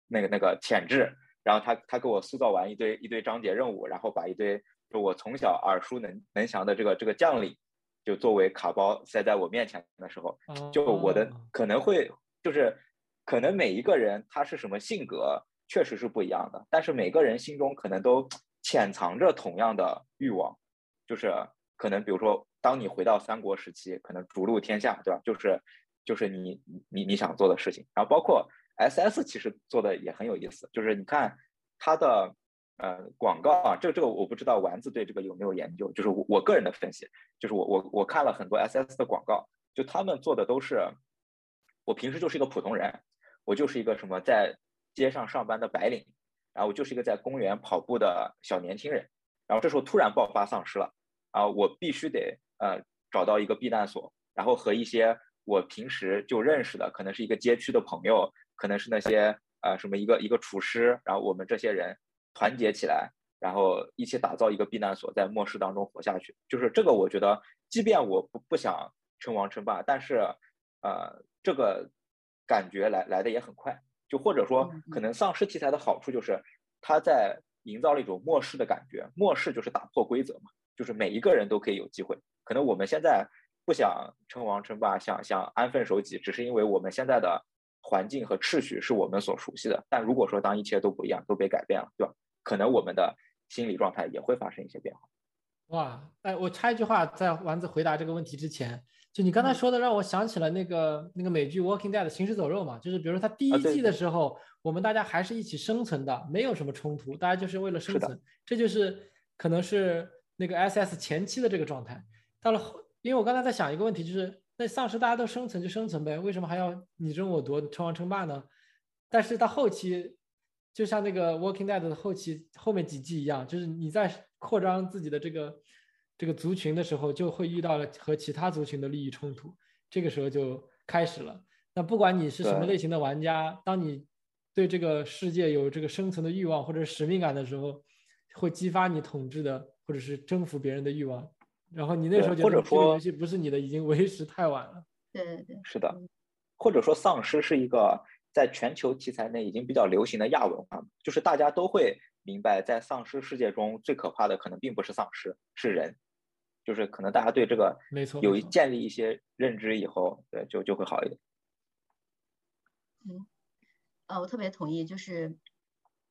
那个那个潜质。然后他他给我塑造完一堆一堆章节任务，然后把一堆就我从小耳熟能能详的这个这个将领，就作为卡包塞在我面前的时候，就我的哦可能会就是可能每一个人他是什么性格确实是不一样的，但是每个人心中可能都潜藏着同样的欲望，就是可能比如说，当你回到三国时期，可能逐鹿天下，对吧？就是就是你你你想做的事情。然后包括 S S 其实做的也很有意思，就是你看它的呃广告啊，这个这个我不知道丸子对这个有没有研究，就是我我个人的分析，就是我我我看了很多 S S 的广告，就他们做的都是我平时就是一个普通人，我就是一个什么在街上上班的白领，然后我就是一个在公园跑步的小年轻人，然后这时候突然爆发丧尸了。啊，我必须得呃找到一个避难所，然后和一些我平时就认识的，可能是一个街区的朋友，可能是那些呃什么一个一个厨师，然后我们这些人团结起来，然后一起打造一个避难所，在末世当中活下去。就是这个，我觉得，即便我不不想称王称霸，但是呃这个感觉来来的也很快，就或者说可能丧尸题材的好处就是它在营造了一种末世的感觉，末世就是打破规则嘛。就是每一个人都可以有机会。可能我们现在不想称王称霸，想想安分守己，只是因为我们现在的环境和秩序是我们所熟悉的。但如果说当一切都不一样，都被改变了，对吧？可能我们的心理状态也会发生一些变化。哇，哎，我插一句话，在丸子回答这个问题之前，就你刚才说的，让我想起了那个那个美剧《Walking Dead》行尸走肉嘛，就是比如说它第一季的时候，我们大家还是一起生存的，没有什么冲突，大家就是为了生存，这就是可能是。那个 SS 前期的这个状态，到了后，因为我刚才在想一个问题，就是那丧尸大家都生存就生存呗，为什么还要你争我夺、称王称霸呢？但是到后期，就像那个 Walking Dead 的后期后面几季一样，就是你在扩张自己的这个这个族群的时候，就会遇到了和其他族群的利益冲突，这个时候就开始了。那不管你是什么类型的玩家，当你对这个世界有这个生存的欲望或者使命感的时候，会激发你统治的。或者是征服别人的欲望，然后你那时候觉得这个游戏不是你的，已经为时太晚了。对对对，是的。或者说，丧尸是一个在全球题材内已经比较流行的亚文化，就是大家都会明白，在丧尸世界中最可怕的可能并不是丧尸，是人。就是可能大家对这个没错有建立一些认知以后，对就就会好一点。嗯，呃，我特别同意，就是，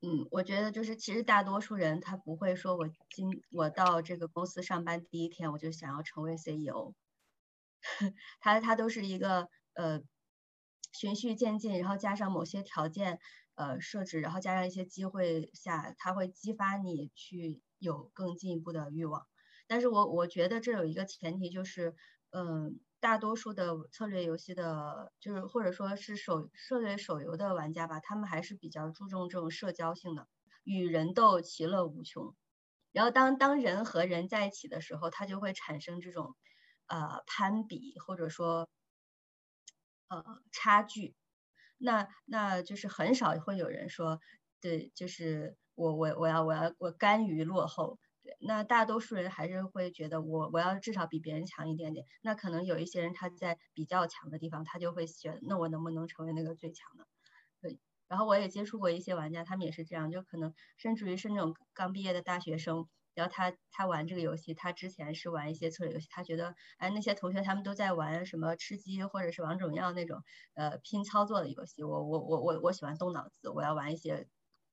嗯，我觉得就是其实大多数人他不会说我今我到这个公司上班第一天我就想要成为 CEO，他他都是一个呃循序渐进，然后加上某些条件呃设置，然后加上一些机会下，他会激发你去有更进一步的欲望。但是我我觉得这有一个前提就是，嗯，大多数的策略游戏的，就是或者说是手策略手游的玩家吧，他们还是比较注重这种社交性的，与人斗，其乐无穷。然后当当人和人在一起的时候，他就会产生这种呃攀比，或者说呃差距。那那就是很少会有人说，对，就是我我我要我要我甘于落后。那大多数人还是会觉得我我要至少比别人强一点点。那可能有一些人他在比较强的地方，他就会选那我能不能成为那个最强的？对。然后我也接触过一些玩家，他们也是这样，就可能甚至于是那种刚毕业的大学生，然后他他玩这个游戏，他之前是玩一些策略游戏，他觉得哎那些同学他们都在玩什么吃鸡或者是王者荣耀那种呃拼操作的游戏，我我我我我喜欢动脑子，我要玩一些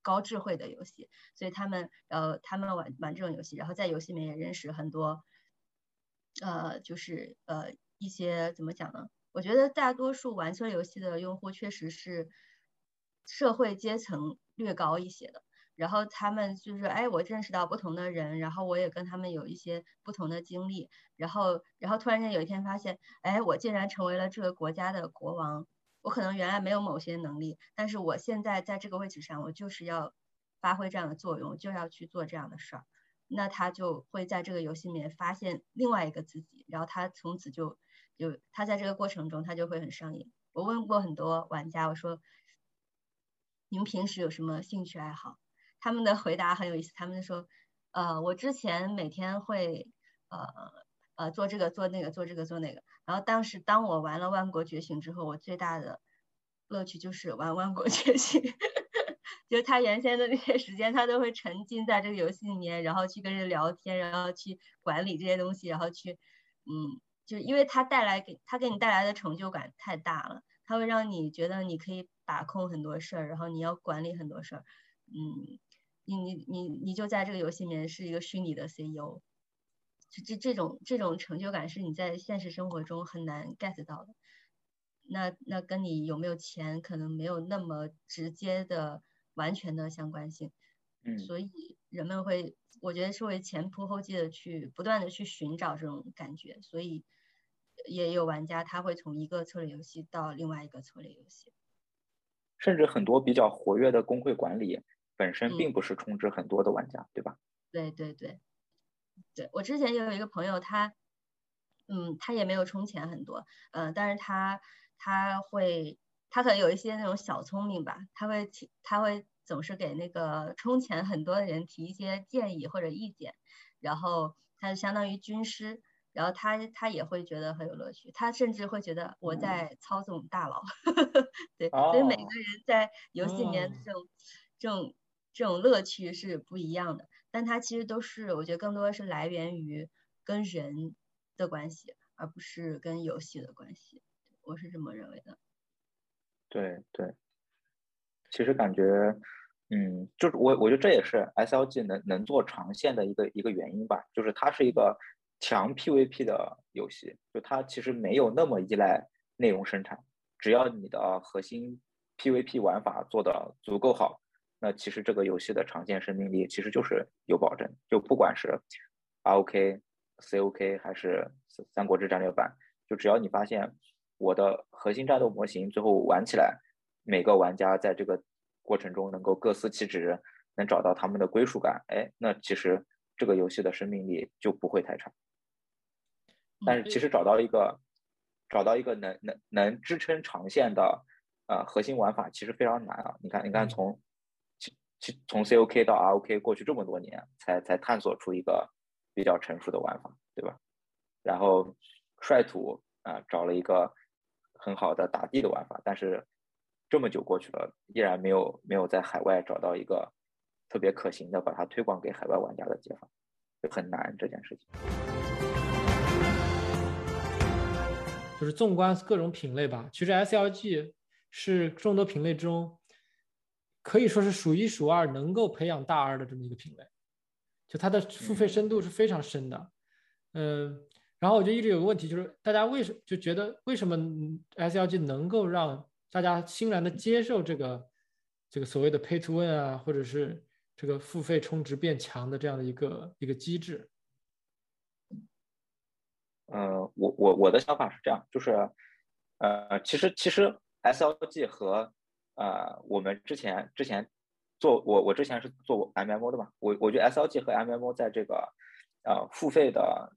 高智慧的游戏，所以他们呃他们玩玩这种游戏，然后在游戏里面也认识很多呃就是呃一些怎么讲呢？我觉得大多数玩这游戏的用户确实是社会阶层略高一些的，然后他们就是哎，我认识到不同的人，然后我也跟他们有一些不同的经历，然后然后突然间有一天发现，哎，我竟然成为了这个国家的国王，我可能原来没有某些能力，但是我现在在这个位置上，我就是要发挥这样的作用，就要去做这样的事儿，那他就会在这个游戏里面发现另外一个自己，然后他从此就就他在这个过程中他就会很上瘾。我问过很多玩家，我说。你们平时有什么兴趣爱好？他们的回答很有意思，他们说，呃，我之前每天会，呃呃做这个做那个做这个做那个，然后当时当我玩了《万国觉醒》之后，我最大的乐趣就是玩《万国觉醒 》，就他原先的那些时间，他都会沉浸在这个游戏里面，然后去跟人聊天，然后去管理这些东西，然后去，嗯，就因为他带来给他给你带来的成就感太大了。他会让你觉得你可以把控很多事儿，然后你要管理很多事儿，嗯，你你你你就在这个游戏里面是一个虚拟的 CEO，这这这种这种成就感是你在现实生活中很难 get 到的。那那跟你有没有钱可能没有那么直接的完全的相关性，嗯，所以人们会，我觉得是会前仆后继的去不断的去寻找这种感觉，所以。也有玩家他会从一个策略游戏到另外一个策略游戏，甚至很多比较活跃的工会管理本身嗯并不是充值很多的玩家，对吧？对对对，对我之前也有一个朋友，他，嗯，他也没有充钱很多，嗯、但是他他会，他可能有一些那种小聪明吧，他会提，他会总是给那个充钱很多的人提一些建议或者意见，然后他就相当于军师。然后他他也会觉得很有乐趣，他甚至会觉得我在操纵大佬，对，所以每个哦人在游戏里面这种、这种这种乐趣是不一样的，但它其实都是我觉得更多的是来源于跟人的关系，而不是跟游戏的关系，我是这么认为的。对对，其实感觉，嗯，就是我我觉得这也是 SLG 能能做长线的一个一个原因吧，就是它是一个强 PVP 的游戏，就它其实没有那么依赖内容生产，只要你的核心 PVP 玩法做得足够好，那其实这个游戏的常见生命力其实就是有保证，就不管是 ROK、COK 还是三国志战略版，就只要你发现我的核心战斗模型最后玩起来，每个玩家在这个过程中能够各司其职，能找到他们的归属感，哎，那其实这个游戏的生命力就不会太差。但是其实找到一个找到一个能能能支撑长线的呃核心玩法其实非常难啊！你看，你看嗯从其从 COK 到 ROK 过去这么多年，才才探索出一个比较成熟的玩法，对吧？然后率土啊、找了一个很好的打地的玩法，但是这么久过去了，依然没有没有在海外找到一个特别可行的把它推广给海外玩家的解法，就很难这件事情。就是纵观各种品类吧，其实 SLG 是众多品类中可以说是数一数二能够培养大二的这么一个品类，就它的付费深度是非常深的。嗯，然后我就一直有个问题，就是大家为什么就觉得为什么 SLG 能够让大家欣然的接受这个这个所谓的 Pay to Win 啊，或者是这个付费充值变强的这样的一个一个机制？呃，我我我的想法是这样，就是，呃，其实其实 SLG 和呃我们之前之前做我我之前是做 MMO 的嘛，我我觉得 SLG 和 MMO 在这个呃付费的，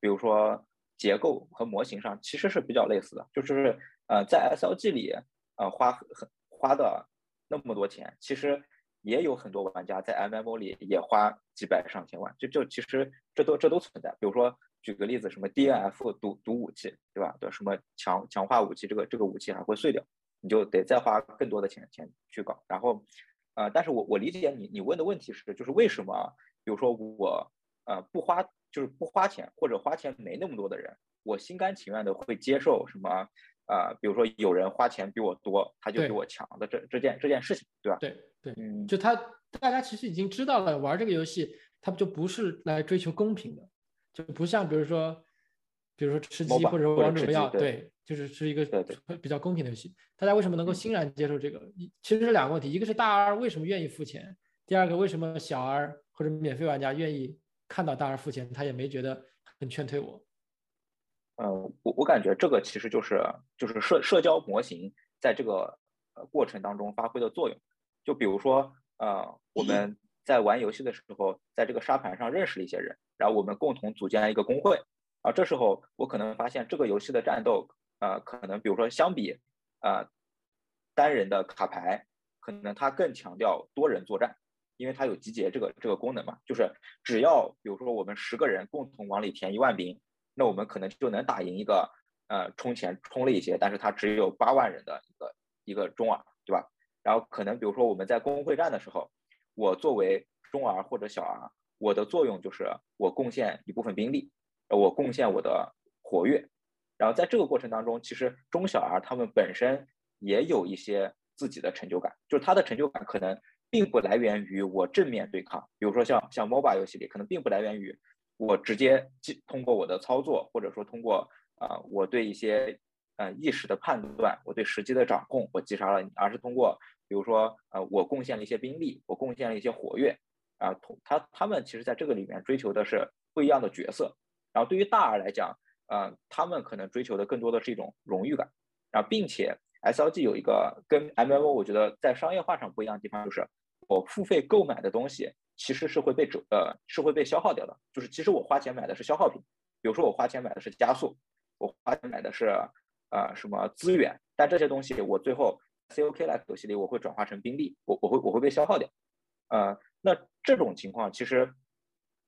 比如说结构和模型上其实是比较类似的，就是呃在 SLG 里呃花很花的那么多钱，其实也有很多玩家在 MMO 里也花几百上千万，就就其实这都这都存在，比如说。举个例子，什么 DNF 毒毒武器，对吧？对，什么强强化武器，这个这个武器还会碎掉，你就得再花更多的钱钱去搞。然后，呃，但是我我理解你你问的问题是，就是为什么，比如说我呃不花，就是不花钱或者花钱没那么多的人，我心甘情愿的会接受什么呃，比如说有人花钱比我多，他就比我强的这这件这件事情，对吧？对对，嗯，就他大家其实已经知道了，玩这个游戏，他就不是来追求公平的。就不像，比如说，比如说吃鸡或者说王者荣耀，对，就是是一个比较公平的游戏。大家为什么能够欣然接受这个？其实是两个问题，一个是大 R 为什么愿意付钱，第二个为什么小 R 或者免费玩家愿意看到大 R 付钱，他也没觉得很劝退我。嗯，我我感觉这个其实就是就是社社交模型在这个呃过程当中发挥的作用。就比如说，呃，我们。在玩游戏的时候，在这个沙盘上认识了一些人，然后我们共同组建了一个工会。啊，这时候我可能发现这个游戏的战斗，呃，可能比如说相比，呃，单人的卡牌，可能它更强调多人作战，因为它有集结这个这个功能嘛。就是只要比如说我们十个人共同往里填一万兵，那我们可能就能打赢一个，呃，充钱充了一些，但是它只有八万人的一个一个中耳，对吧？然后可能比如说我们在公会战的时候。我作为中 R 或者小 R，我的作用就是我贡献一部分兵力，我贡献我的活跃，然后在这个过程当中，其实中小 R 他们本身也有一些自己的成就感，就是他的成就感可能并不来源于我正面对抗，比如说像像 MOBA 游戏里，可能并不来源于我直接通过我的操作，或者说通过啊我对一些呃意识的判断，我对时机的掌控，我击杀了你，而是通过。比如说，呃，我贡献了一些兵力，我贡献了一些活跃，啊，他他们其实在这个里面追求的是不一样的角色。然后对于大 R 来讲，呃，他们可能追求的更多的是一种荣誉感。然后，并且 SLG 有一个跟 MMO 我觉得在商业化上不一样的地方，就是我付费购买的东西其实是会被折呃是会被消耗掉的。就是其实我花钱买的是消耗品，比如说我花钱买的是加速，我花钱买的是呃什么资源，但这些东西我最后。COK like 游戏里，我会转化成兵力，我我会我会被消耗掉，呃，那这种情况其实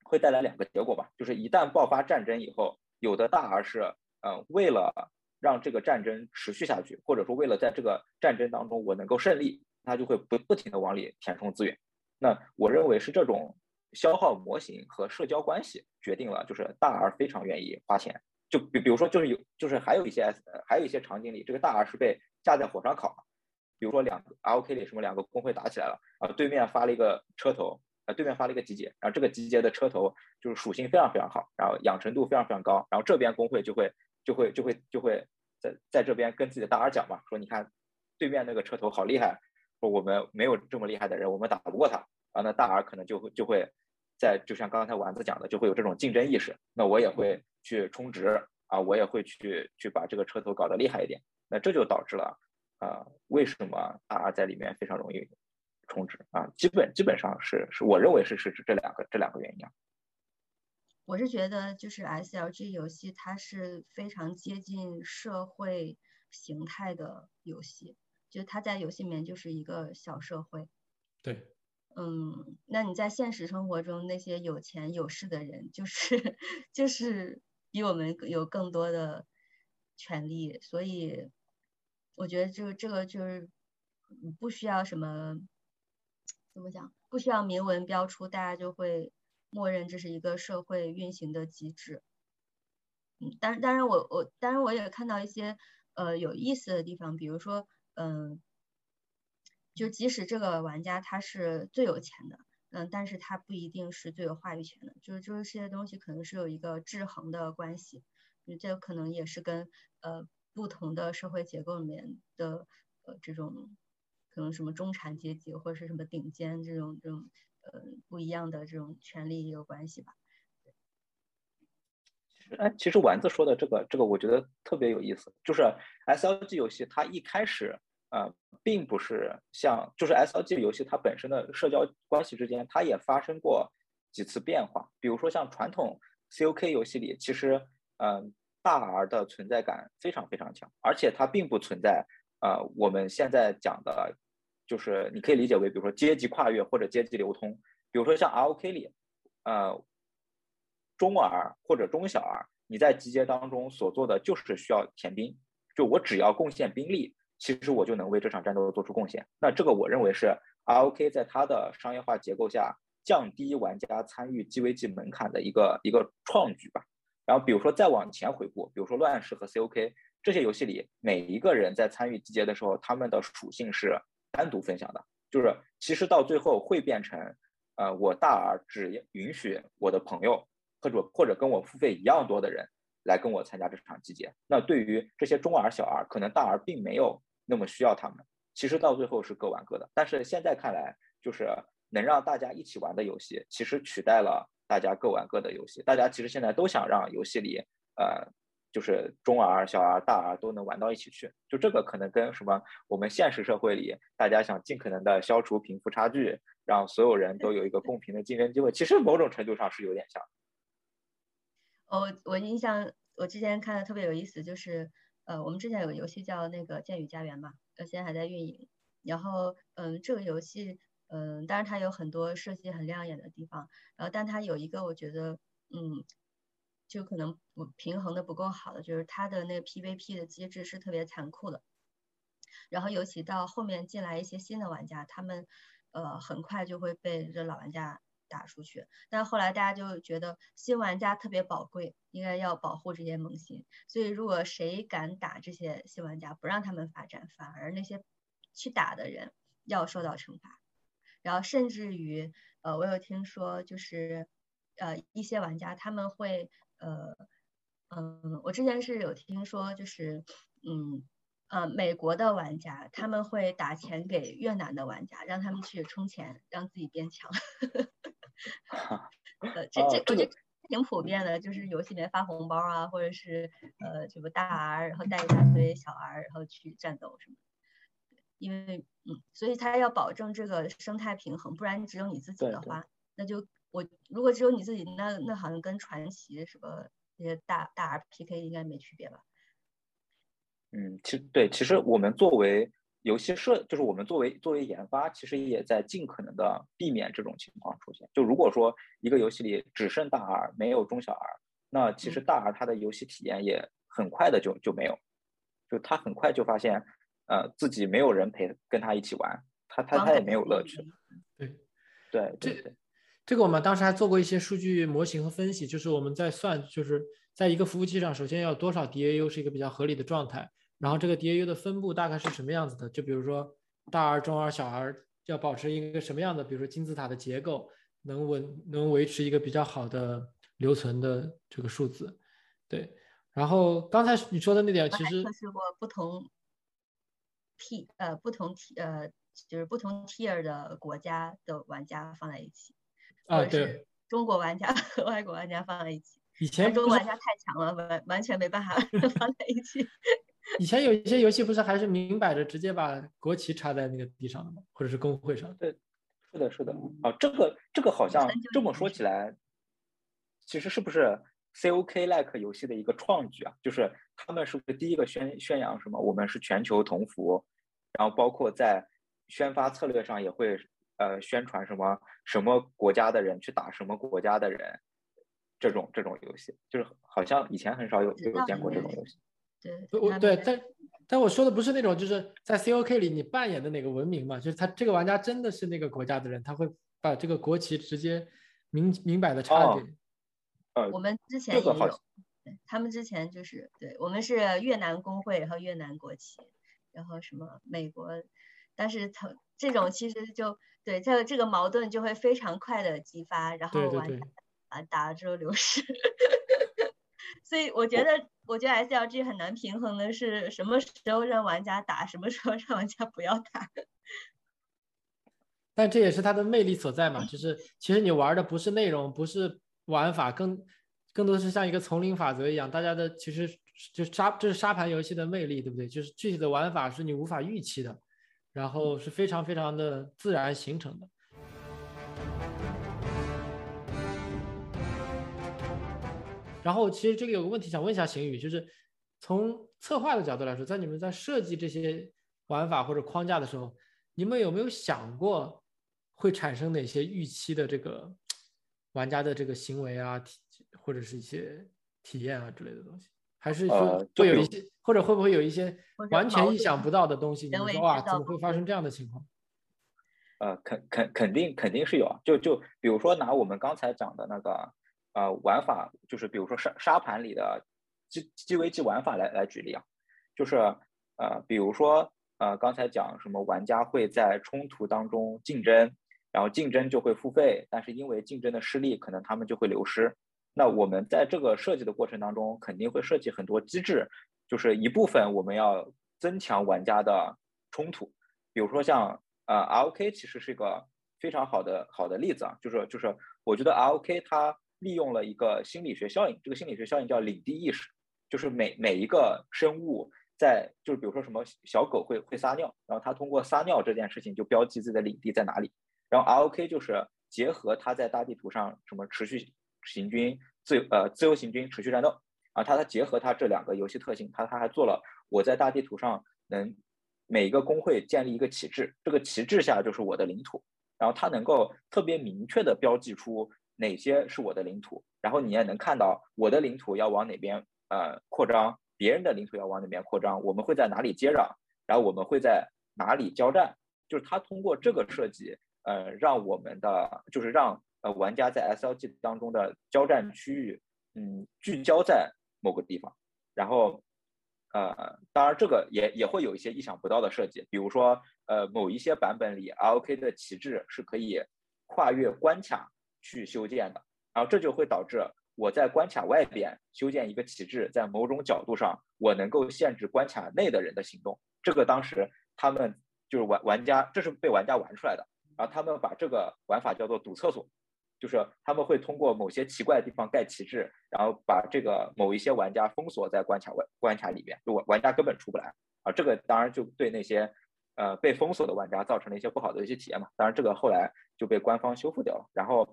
会带来两个结果吧，就是一旦爆发战争以后，有的大 R 是，呃，为了让这个战争持续下去，或者说为了在这个战争当中我能够胜利，他就会不不停的往里填充资源。那我认为是这种消耗模型和社交关系决定了，就是大 R 非常愿意花钱，就比比如说就是有就是还有一些还有一些场景里，这个大 R 是被架在火上烤。比如说两个 ROK 里什么两个工会打起来了啊，对面发了一个车头啊，对面发了一个集结，然后这个集结的车头就是属性非常非常好，然后养成度非常非常高，然后这边工会就会就会就会就会在在这边跟自己的大 R 讲嘛，说你看对面那个车头好厉害，说我们没有这么厉害的人，我们打不过他啊，那大 R 可能就会就会在就像刚才丸子讲的，就会有这种竞争意识，那我也会去充值啊，我也会去去把这个车头搞得厉害一点，那这就导致了。啊，为什么大 R 在里面非常容易充值啊？基本基本上是是我认为是是这两个这两个原因啊。我是觉得就是 SLG 游戏它是非常接近社会形态的游戏，就它在游戏里面就是一个小社会。对。嗯，那你在现实生活中那些有钱有势的人，就是 就是比我们有更多的权利，所以。我觉得这个这个就是不需要什么怎么讲？不需要明文标出，大家就会默认这是一个社会运行的机制。嗯，当当然我我当然我也看到一些呃有意思的地方，比如说嗯，就即使这个玩家他是最有钱的，嗯，但是他不一定是最有话语权的，就是就是这些东西可能是有一个制衡的关系，这可能也是跟呃不同的社会结构里面的呃这种。可能什么中产阶级或者是什么顶尖这种这种呃不一样的这种权利有关系吧？哎，其实丸子说的这个这个我觉得特别有意思，就是 SLG 游戏它一开始呃并不是像就是 SLG 游戏它本身的社交关系之间它也发生过几次变化，比如说像传统 COK 游戏里，其实嗯大 R 的存在感非常非常强，而且它并不存在呃我们现在讲的。就是你可以理解为，比如说阶级跨越或者阶级流通，比如说像 ROK 里，呃，中 R 或者中小 R，你在集结当中所做的就是需要填兵，就我只要贡献兵力，其实我就能为这场战斗做出贡献。那这个我认为是 ROK 在它的商业化结构下降低玩家参与 GVG 门槛的一个一个创举吧。然后比如说再往前回顾，比如说乱世和 COK 这些游戏里，每一个人在参与集结的时候，他们的属性是。单独分享的，就是其实到最后会变成，呃，我大儿只允许我的朋友或者或者跟我付费一样多的人来跟我参加这场集结。那对于这些中儿小儿可能大儿并没有那么需要他们。其实到最后是各玩各的。但是现在看来，就是能让大家一起玩的游戏，其实取代了大家各玩各的游戏。大家其实现在都想让游戏里，呃。就是中 R、小 R、大 R 都能玩到一起去，就这个可能跟什么我们现实社会里大家想尽可能的消除贫富差距，让所有人都有一个公平的竞争机会，其实某种程度上是有点像。哦，我印象我之前看的特别有意思，就是呃，我们之前有个游戏叫那个《剑与家园》嘛，呃，现在还在运营。然后嗯，这个游戏嗯，当然它有很多设计很亮眼的地方，然后但它有一个我觉得嗯。就可能不平衡的不够好的，就是它的那个 PVP 的机制是特别残酷的，然后尤其到后面进来一些新的玩家，他们呃很快就会被这老玩家打出去。但后来大家就觉得新玩家特别宝贵，应该要保护这些萌新，所以如果谁敢打这些新玩家，不让他们发展，反而那些去打的人要受到惩罚。然后甚至于呃，我有听说就是呃一些玩家他们会。呃，嗯，我之前是有听说，就是，嗯，呃，美国的玩家他们会打钱给越南的玩家，让他们去充钱，让自己变强。呃，这这我觉得挺普遍的，就是游戏里面发红包啊，或者是呃，什么大 R，然后带一大堆小 R，然后去战斗什么。因为，嗯，所以他要保证这个生态平衡，不然只有你自己的话，那就。我如果只有你自己，那那好像跟传奇什么那些大大 R P K 应该没区别吧？嗯，其实对，其实我们作为游戏设，就是我们作为作为研发，其实也在尽可能的避免这种情况出现。就如果说一个游戏里只剩大 R 没有中小 R，那其实大 R 它的游戏体验也很快的就就没有，就他很快就发现，呃，自己没有人陪跟他一起玩，他他他也没有乐趣。对对对对。这个我们当时还做过一些数据模型和分析，就是我们在算，就是在一个服务器上，首先要多少 DAU 是一个比较合理的状态，然后这个 DAU 的分布大概是什么样子的？就比如说大 R、中 R、小 R 要保持一个什么样的，比如说金字塔的结构，能稳能维持一个比较好的留存的这个数字。对，然后刚才你说的那点，其实测试过不同 T 呃不同 T 呃就是不同 Tier 的国家的玩家放在一起。啊，对，中国玩家和外国玩家放在一起，以前中国玩家太强了，完完全没办法 放在一起。以前有一些游戏不是还是明摆着直接把国旗插在那个地上的吗？或者是工会上？对，是的，是的。啊，这个这个好像这么说起来，其实是不是 COK like 游戏的一个创举啊？就是他们是不是第一个宣宣扬什么？我们是全球同服，然后包括在宣发策略上也会。呃，宣传什么什么国家的人去打什么国家的人，这种这种游戏，就是好像以前很少有有见过这种游戏。对，我对，但但我说的不是那种就是在 COK 里你扮演的哪个文明嘛，就是他这个玩家真的是那个国家的人，他会把这个国旗直接明明摆的插给。呃，我们之前也有，对他们之前就是对我们是越南工会和越南国旗，然后什么美国，但是从这种其实就对这个这个矛盾就会非常快的激发，然后完啊打了之后流失。所以我觉得，我觉得 S L G 很难平衡的是什么时候让玩家打，什么时候让玩家不要打。但这也是它的魅力所在嘛，就是其实你玩的不是内容，不是玩法，更更多是像一个丛林法则一样，大家的其实就沙这是沙盘游戏的魅力，对不对？就是具体的玩法是你无法预期的，然后是非常非常的自然形成的。然后其实这里有个问题想问一下邢宇，就是从策划的角度来说，在你们在设计这些玩法或者框架的时候，你们有没有想过会产生哪些预期的这个玩家的这个行为啊，或者是一些体验啊之类的东西？还是说会有一些，或者会不会有一些完全意想不到的东西？你说哇，怎么会发生这样的情况？呃，肯肯肯定肯定是有啊，就就比如说拿我们刚才讲的那个。呃，玩法就是比如说沙沙盘里的鸡鸡危机玩法来来举例啊，就是呃，比如说呃，刚才讲什么玩家会在冲突当中竞争，然后竞争就会付费，但是因为竞争的失利，可能他们就会流失。那我们在这个设计的过程当中，肯定会设计很多机制，就是一部分我们要增强玩家的冲突，比如说像呃 ROK 其实是一个非常好的好的例子啊，就是就是我觉得 ROK 它。利用了一个心理学效应，这个心理学效应叫领地意识，就是每每一个生物在，就是比如说什么小狗会会撒尿，然后它通过撒尿这件事情就标记自己的领地在哪里。然后 ROK 就是结合它在大地图上什么持续行军、自由呃自由行军、持续战斗啊，它它结合它这两个游戏特性，它它还做了我在大地图上能每一个工会建立一个旗帜，这个旗帜下就是我的领土，然后它能够特别明确的标记出。哪些是我的领土？然后你也能看到我的领土要往哪边呃扩张，别人的领土要往哪边扩张，我们会在哪里接壤，然后我们会在哪里交战？就是他通过这个设计，呃，让我们的就是让呃玩家在 SLG 当中的交战区域，嗯，聚焦在某个地方。然后，呃，当然这个也也会有一些意想不到的设计，比如说呃某一些版本里 ROK 的旗帜是可以跨越关卡。去修建的，然后这就会导致我在关卡外边修建一个旗帜，在某种角度上，我能够限制关卡内的人的行动。这个当时他们就是玩玩家，这是被玩家玩出来的。然后他们把这个玩法叫做堵厕所，就是他们会通过某些奇怪的地方盖旗帜，然后把这个某一些玩家封锁在关卡外关卡里边，就玩玩家根本出不来。啊，这个当然就对那些呃被封锁的玩家造成了一些不好的游戏体验嘛。当然这个后来就被官方修复掉了。然后。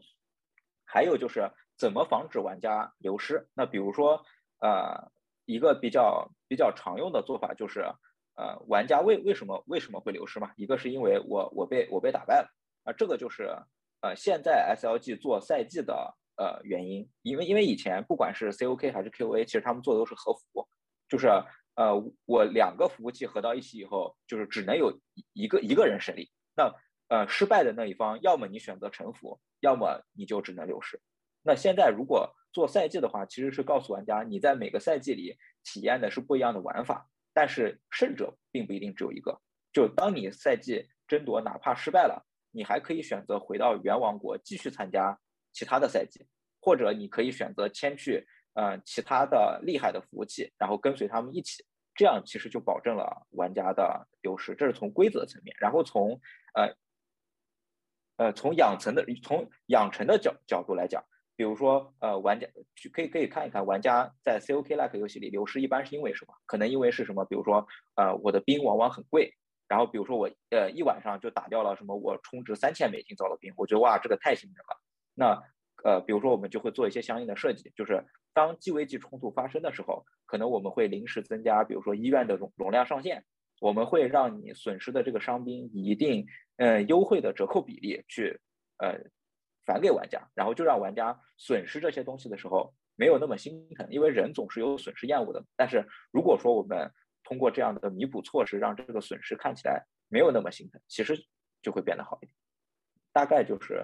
还有就是怎么防止玩家流失？那比如说，呃，一个比较比较常用的做法就是，呃，玩家为为什么为什么会流失嘛？一个是因为我我被我被打败了啊，这个就是呃现在 SLG 做赛季的呃原因，因为因为以前不管是 COK 还是 QA，其实他们做的都是合服，就是呃我两个服务器合到一起以后，就是只能有一个一个人胜利。那呃，失败的那一方，要么你选择臣服，要么你就只能流失。那现在如果做赛季的话，其实是告诉玩家，你在每个赛季里体验的是不一样的玩法，但是胜者并不一定只有一个。就当你赛季争夺哪怕失败了，你还可以选择回到原王国继续参加其他的赛季，或者你可以选择迁去呃其他的厉害的服务器，然后跟随他们一起，这样其实就保证了玩家的优势。这是从规则层面，然后从呃。呃，从养成的从养成的角角度来讲，比如说，呃，玩家去可以可以看一看，玩家在 COK-like 游戏里流失一般是因为什么？可能因为是什么？比如说，呃，我的兵往往很贵，然后比如说我呃一晚上就打掉了什么我充值三千美金造的兵，我觉得哇，这个太心疼了。那呃，比如说我们就会做一些相应的设计，就是当机危机冲突发生的时候，可能我们会临时增加，比如说医院的容容量上限。我们会让你损失的这个伤兵以一定呃优惠的折扣比例去呃返给玩家，然后就让玩家损失这些东西的时候没有那么心疼，因为人总是有损失厌恶的。但是如果说我们通过这样的弥补措施，让这个损失看起来没有那么心疼，其实就会变得好一点。大概就是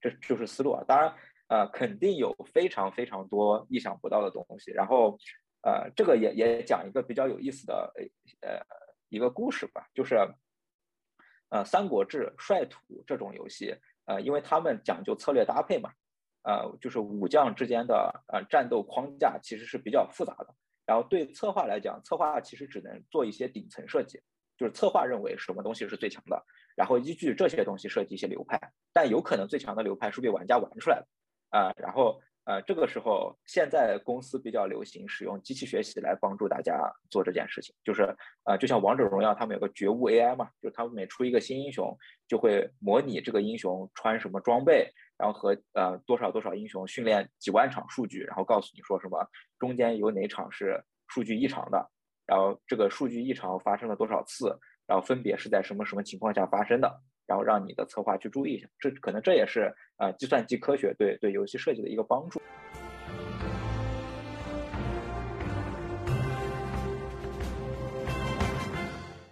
这就是思路啊。当然，呃，肯定有非常非常多意想不到的东西。然后，呃，这个也也讲一个比较有意思的呃一个故事吧，就是呃《三国志》率土这种游戏，呃，因为他们讲究策略搭配嘛，呃，就是武将之间的呃战斗框架其实是比较复杂的。然后对策划来讲，策划其实只能做一些顶层设计，就是策划认为什么东西是最强的，然后依据这些东西设计一些流派，但有可能最强的流派是被玩家玩出来的，啊，然后呃这个时候现在公司比较流行使用机器学习来帮助大家做这件事情，就是呃就像王者荣耀他们有个觉悟 AI 嘛，就是他们每出一个新英雄就会模拟这个英雄穿什么装备。然后和呃多少多少英雄训练几万场数据，然后告诉你说什么中间有哪场是数据异常的，然后这个数据异常发生了多少次，然后分别是在什么什么情况下发生的，然后让你的策划去注意一下，这可能这也是呃计算机科学对对游戏设计的一个帮助。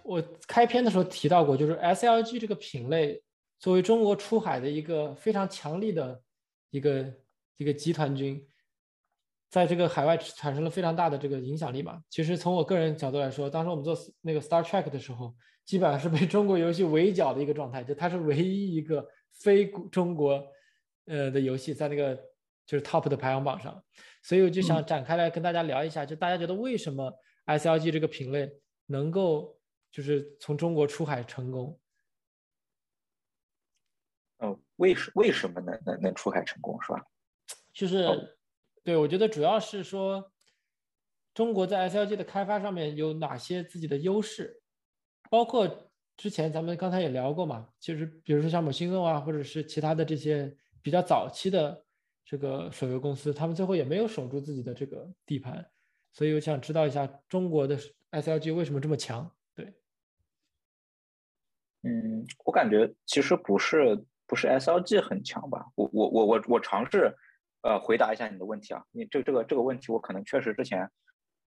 我开篇的时候提到过，就是 SLG 这个品类。作为中国出海的一个非常强力的一个一个集团军，在这个海外产生了非常大的这个影响力嘛。其实从我个人角度来说，当时我们做那个 Star Trek 的时候，基本上是被中国游戏围剿的一个状态，就它是唯一一个非中国呃的游戏在那个就是 Top 的排行榜上。所以我就想展开来跟大家聊一下，就大家觉得为什么 SLG 这个品类能够就是从中国出海成功？嗯，为什为什么能能能出海成功是吧？就是，对我觉得主要是说，中国在 SLG 的开发上面有哪些自己的优势，包括之前咱们刚才也聊过嘛，其实比如说像某星动啊，或者是其他的这些比较早期的这个手游公司，他们最后也没有守住自己的这个地盘，所以我想知道一下中国的 SLG 为什么这么强？对，嗯，我感觉其实不是。不是 SLG 很强吧？我我我我我尝试，呃，回答一下你的问题啊。你这这个这个问题，我可能确实之前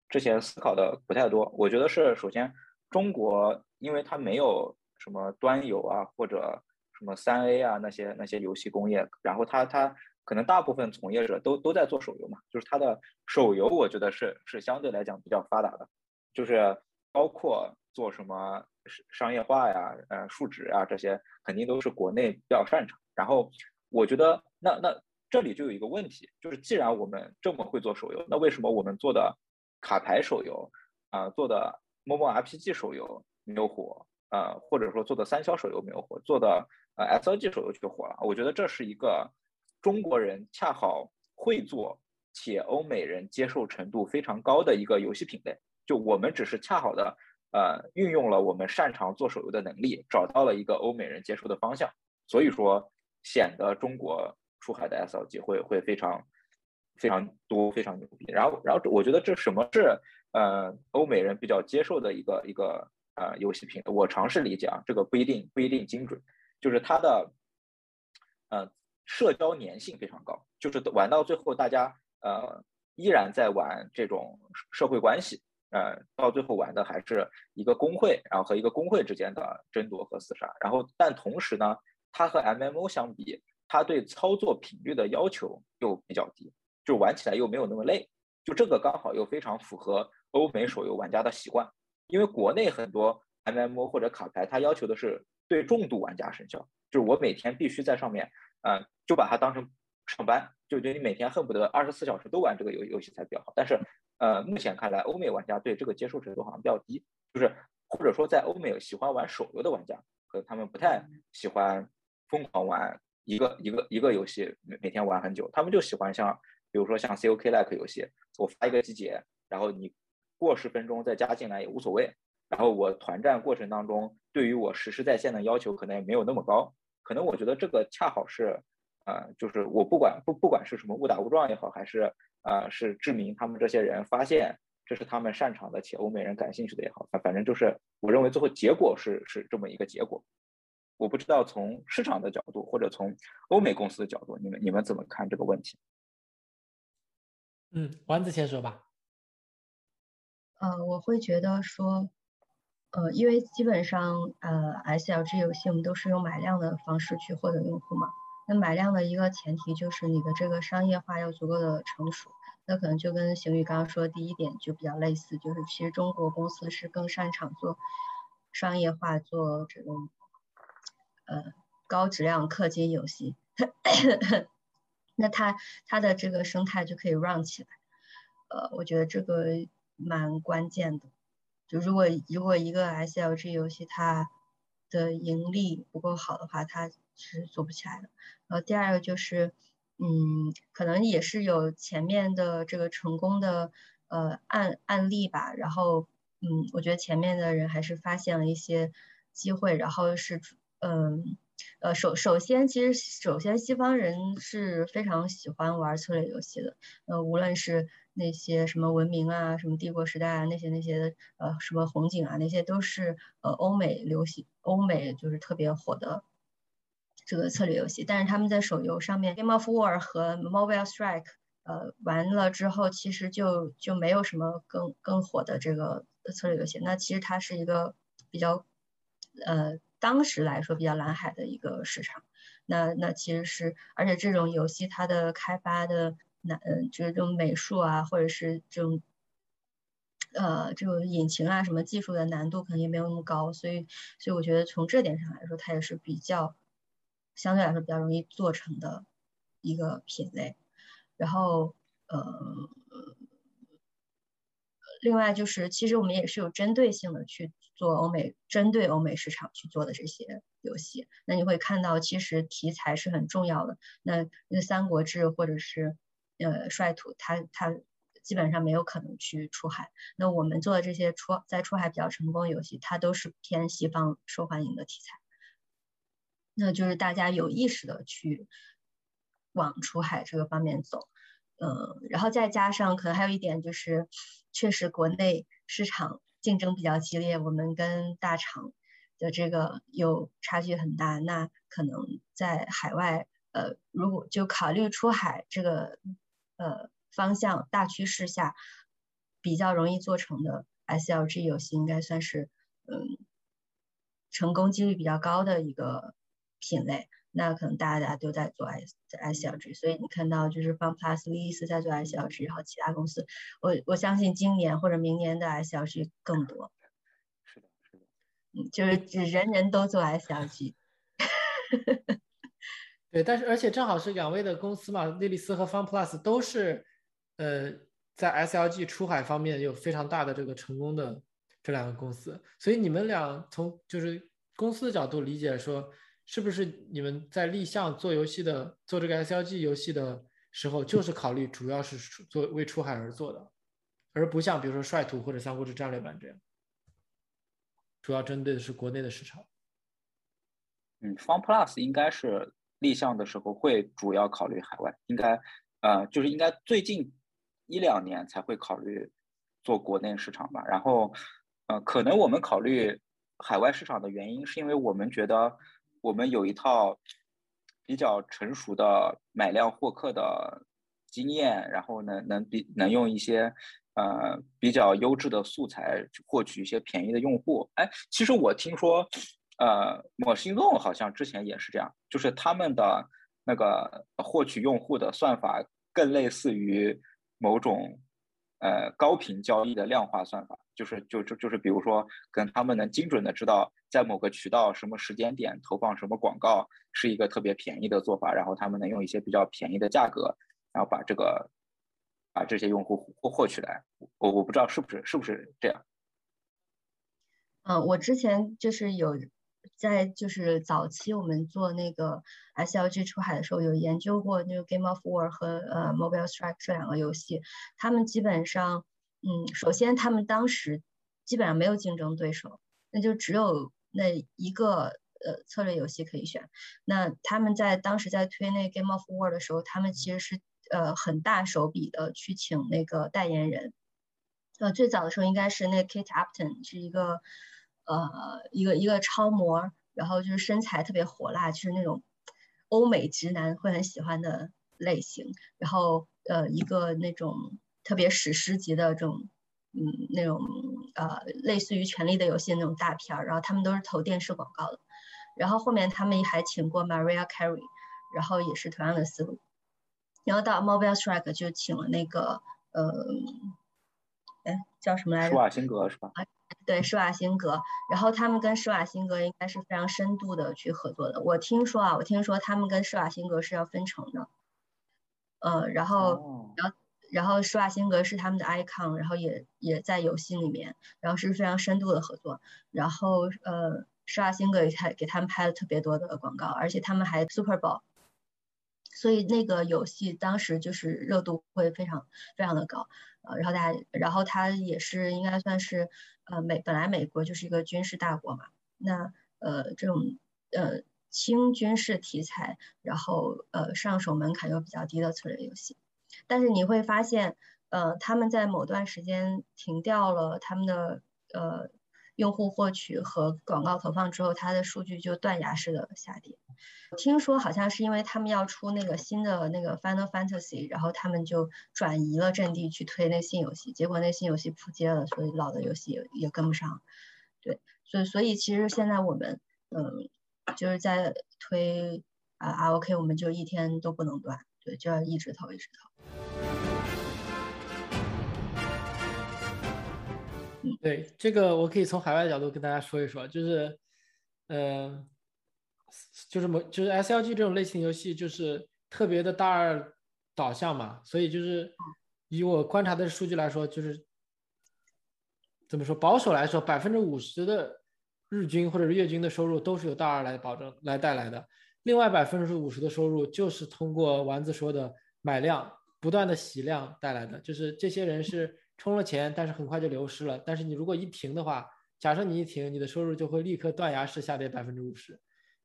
之前思考的不太多。我觉得是首先中国，因为它没有什么端游啊，或者什么三 A 啊那些那些游戏工业，然后它它可能大部分从业者都都在做手游嘛，就是它的手游，我觉得是是相对来讲比较发达的，就是包括做什么。商业化呀，呃，数值啊，这些肯定都是国内比较擅长。然后我觉得，那那这里就有一个问题，就是既然我们这么会做手游，那为什么我们做的卡牌手游啊，做的 MOMORPG 手游没有火啊，或者说做的三消手游没有火，做的呃 SLG 手游却火了？我觉得这是一个中国人恰好会做且欧美人接受程度非常高的一个游戏品类，就我们只是恰好的。呃，运用了我们擅长做手游的能力，找到了一个欧美人接受的方向，所以说显得中国出海的 SLG 会会非常非常多，非常牛逼。然后，然后我觉得这什么是呃欧美人比较接受的一个一个呃游戏品？我尝试理解啊，这个不一定不一定精准，就是它的呃社交粘性非常高，就是玩到最后大家呃依然在玩这种社会关系。呃，到最后玩的还是一个工会，然后和一个工会之间的争夺和厮杀。然后，但同时呢，它和 MMO 相比，它对操作频率的要求又比较低，就玩起来又没有那么累。就这个刚好又非常符合欧美手游玩家的习惯，因为国内很多 MMO 或者卡牌，它要求的是对重度玩家生效，就是我每天必须在上面，呃，就把它当成上班，就觉得你每天恨不得二十四小时都玩这个游游戏才比较好。但是呃，目前看来，欧美玩家对这个接受程度好像比较低，就是或者说在欧美喜欢玩手游的玩家，可能他们不太喜欢疯狂玩一个一个一个游戏，每每天玩很久，他们就喜欢像比如说像 COK like 游戏，我发一个集结，然后你过十分钟再加进来也无所谓，然后我团战过程当中对于我实时在线的要求可能也没有那么高，可能我觉得这个恰好是，呃，就是我不管不不管是什么误打误撞也好，还是。啊，是志明他们这些人发现这是他们擅长的，且欧美人感兴趣的也好，反正就是我认为最后结果是是这么一个结果。我不知道从市场的角度或者从欧美公司的角度，你们你们怎么看这个问题？嗯，丸子先说吧。呃，我会觉得说，呃，因为基本上呃 SLG 游戏我们都是用买量的方式去获得用户嘛。那买量的一个前提就是你的这个商业化要足够的成熟。那可能就跟邢宇刚刚说的第一点就比较类似，就是其实中国公司是更擅长做商业化、做这种呃高质量氪金游戏。那它它的这个生态就可以 run 起来。呃，我觉得这个蛮关键的。就如果如果一个 SLG 游戏它的盈利不够好的话，它是做不起来的。呃第二个就是。嗯，可能也是有前面的这个成功的呃案案例吧，然后嗯，我觉得前面的人还是发现了一些机会，然后是嗯呃首首先其实首先西方人是非常喜欢玩策略游戏的，呃无论是那些什么文明啊，什么帝国时代啊那些那些呃什么红警啊那些都是呃欧美流行欧美就是特别火的。这个策略游戏，但是他们在手游上面，Game of War 和 Mobile Strike，呃，完了之后，其实就就没有什么更更火的这个策略游戏。那其实它是一个比较，呃，当时来说比较蓝海的一个市场。那那其实是，而且这种游戏它的开发的难，就是这种美术啊，或者是这种，呃，这种引擎啊什么技术的难度可能也没有那么高。所以，所以我觉得从这点上来说，它也是比较。相对来说比较容易做成的一个品类，然后呃，另外就是其实我们也是有针对性的去做欧美针对欧美市场去做的这些游戏。那你会看到其实题材是很重要的。那那《三国志》或者是呃《率土》，它它基本上没有可能去出海。那我们做的这些出在出海比较成功的游戏，它都是偏西方受欢迎的题材。那就是大家有意识的去往出海这个方面走，嗯，然后再加上可能还有一点就是，确实国内市场竞争比较激烈，我们跟大厂的这个有差距很大。那可能在海外，呃，如果就考虑出海这个呃方向大趋势下，比较容易做成的 SLG 游戏，应该算是嗯成功几率比较高的一个。品类，那可能大家都在做 S S L G，所以你看到就是 FunPlus、莉莉丝在做 S L G，然后其他公司，我我相信今年或者明年的 S L G 更多。是的，是的，嗯，就是指人人都做 S L G。对，但是而且正好是两位的公司嘛，莉莉丝和 FunPlus 都是呃在 S L G 出海方面有非常大的这个成功的这两个公司，所以你们俩从就是公司的角度理解说。是不是你们在立项做游戏的做这个 SLG 游戏的时候，就是考虑主要是做为出海而做的，而不像比如说率土或者三国志战略版这样，主要针对的是国内的市场。嗯，FunPlus 应该是立项的时候会主要考虑海外，应该呃就是应该最近一两年才会考虑做国内市场吧。然后呃可能我们考虑海外市场的原因，是因为我们觉得。我们有一套比较成熟的买量获客的经验，然后呢，能比能用一些呃比较优质的素材获取一些便宜的用户。哎，其实我听说，呃，某心动好像之前也是这样，就是他们的那个获取用户的算法更类似于某种呃高频交易的量化算法。就是就就就是比如说，跟他们能精准的知道在某个渠道什么时间点投放什么广告是一个特别便宜的做法，然后他们能用一些比较便宜的价格，然后把这个把这些用户获获取来。我我不知道是不是是不是这样。嗯，我之前就是有在就是早期我们做那个 SLG 出海的时候，有研究过那个 Game of War 和呃 Mobile Strike 这两个游戏，他们基本上。嗯，首先他们当时基本上没有竞争对手，那就只有那一个呃策略游戏可以选。那他们在当时在推那 Game of War 的时候，他们其实是呃很大手笔的去请那个代言人。呃，最早的时候应该是那 Kate Upton 是一个呃一个一个超模，然后就是身材特别火辣，就是那种欧美直男会很喜欢的类型。然后呃一个那种。特别史诗级的这种嗯那种呃类似于《权力的游戏》那种大片儿，然后他们都是投电视广告的。然后后面他们还请过 Maria Carey，然后也是同样的思路。然后到 Mobile Strike 就请了那个呃，哎叫什么来着？施瓦辛格是吧？啊对，施瓦辛格。然后他们跟施瓦辛格应该是非常深度的去合作的。我听说啊，我听说他们跟施瓦辛格是要分成的。呃，然后，然后，然后施瓦辛格是他们的 icon，然后也也在游戏里面，然后是非常深度的合作。然后，呃，施瓦辛格也还给他们拍了特别多的广告，而且他们还 Super Bowl。所以那个游戏当时就是热度会非常非常的高，呃，然后大家，然后它也是应该算是，呃，美本来美国就是一个军事大国嘛，那呃这种呃轻军事题材，然后呃上手门槛又比较低的策略游戏，但是你会发现，呃他们在某段时间停掉了他们的呃用户获取和广告投放之后，它的数据就断崖式的下跌。听说好像是因为他们要出那个新的那个 Final Fantasy，然后他们就转移了阵地去推那新游戏，结果那新游戏扑街了，所以老的游戏也也跟不上。对，所以所以其实现在我们嗯就是在推啊 R O K，我们就一天都不能断，对，就要一直投一直投。嗯，对，这个我可以从海外的角度跟大家说一说，就是呃。就是某就是 S L G 这种类型游戏就是特别的大二导向嘛，所以就是以我观察的数据来说，就是怎么说保守来说，百分之五十的日均或者是月均的收入都是由大二来保证来带来的，另外百分之五十的收入就是通过丸子说的买量不断的洗量带来的，就是这些人是充了钱，但是很快就流失了，但是你如果一停的话，假设你一停，你的收入就会立刻断崖式下跌百分之五十。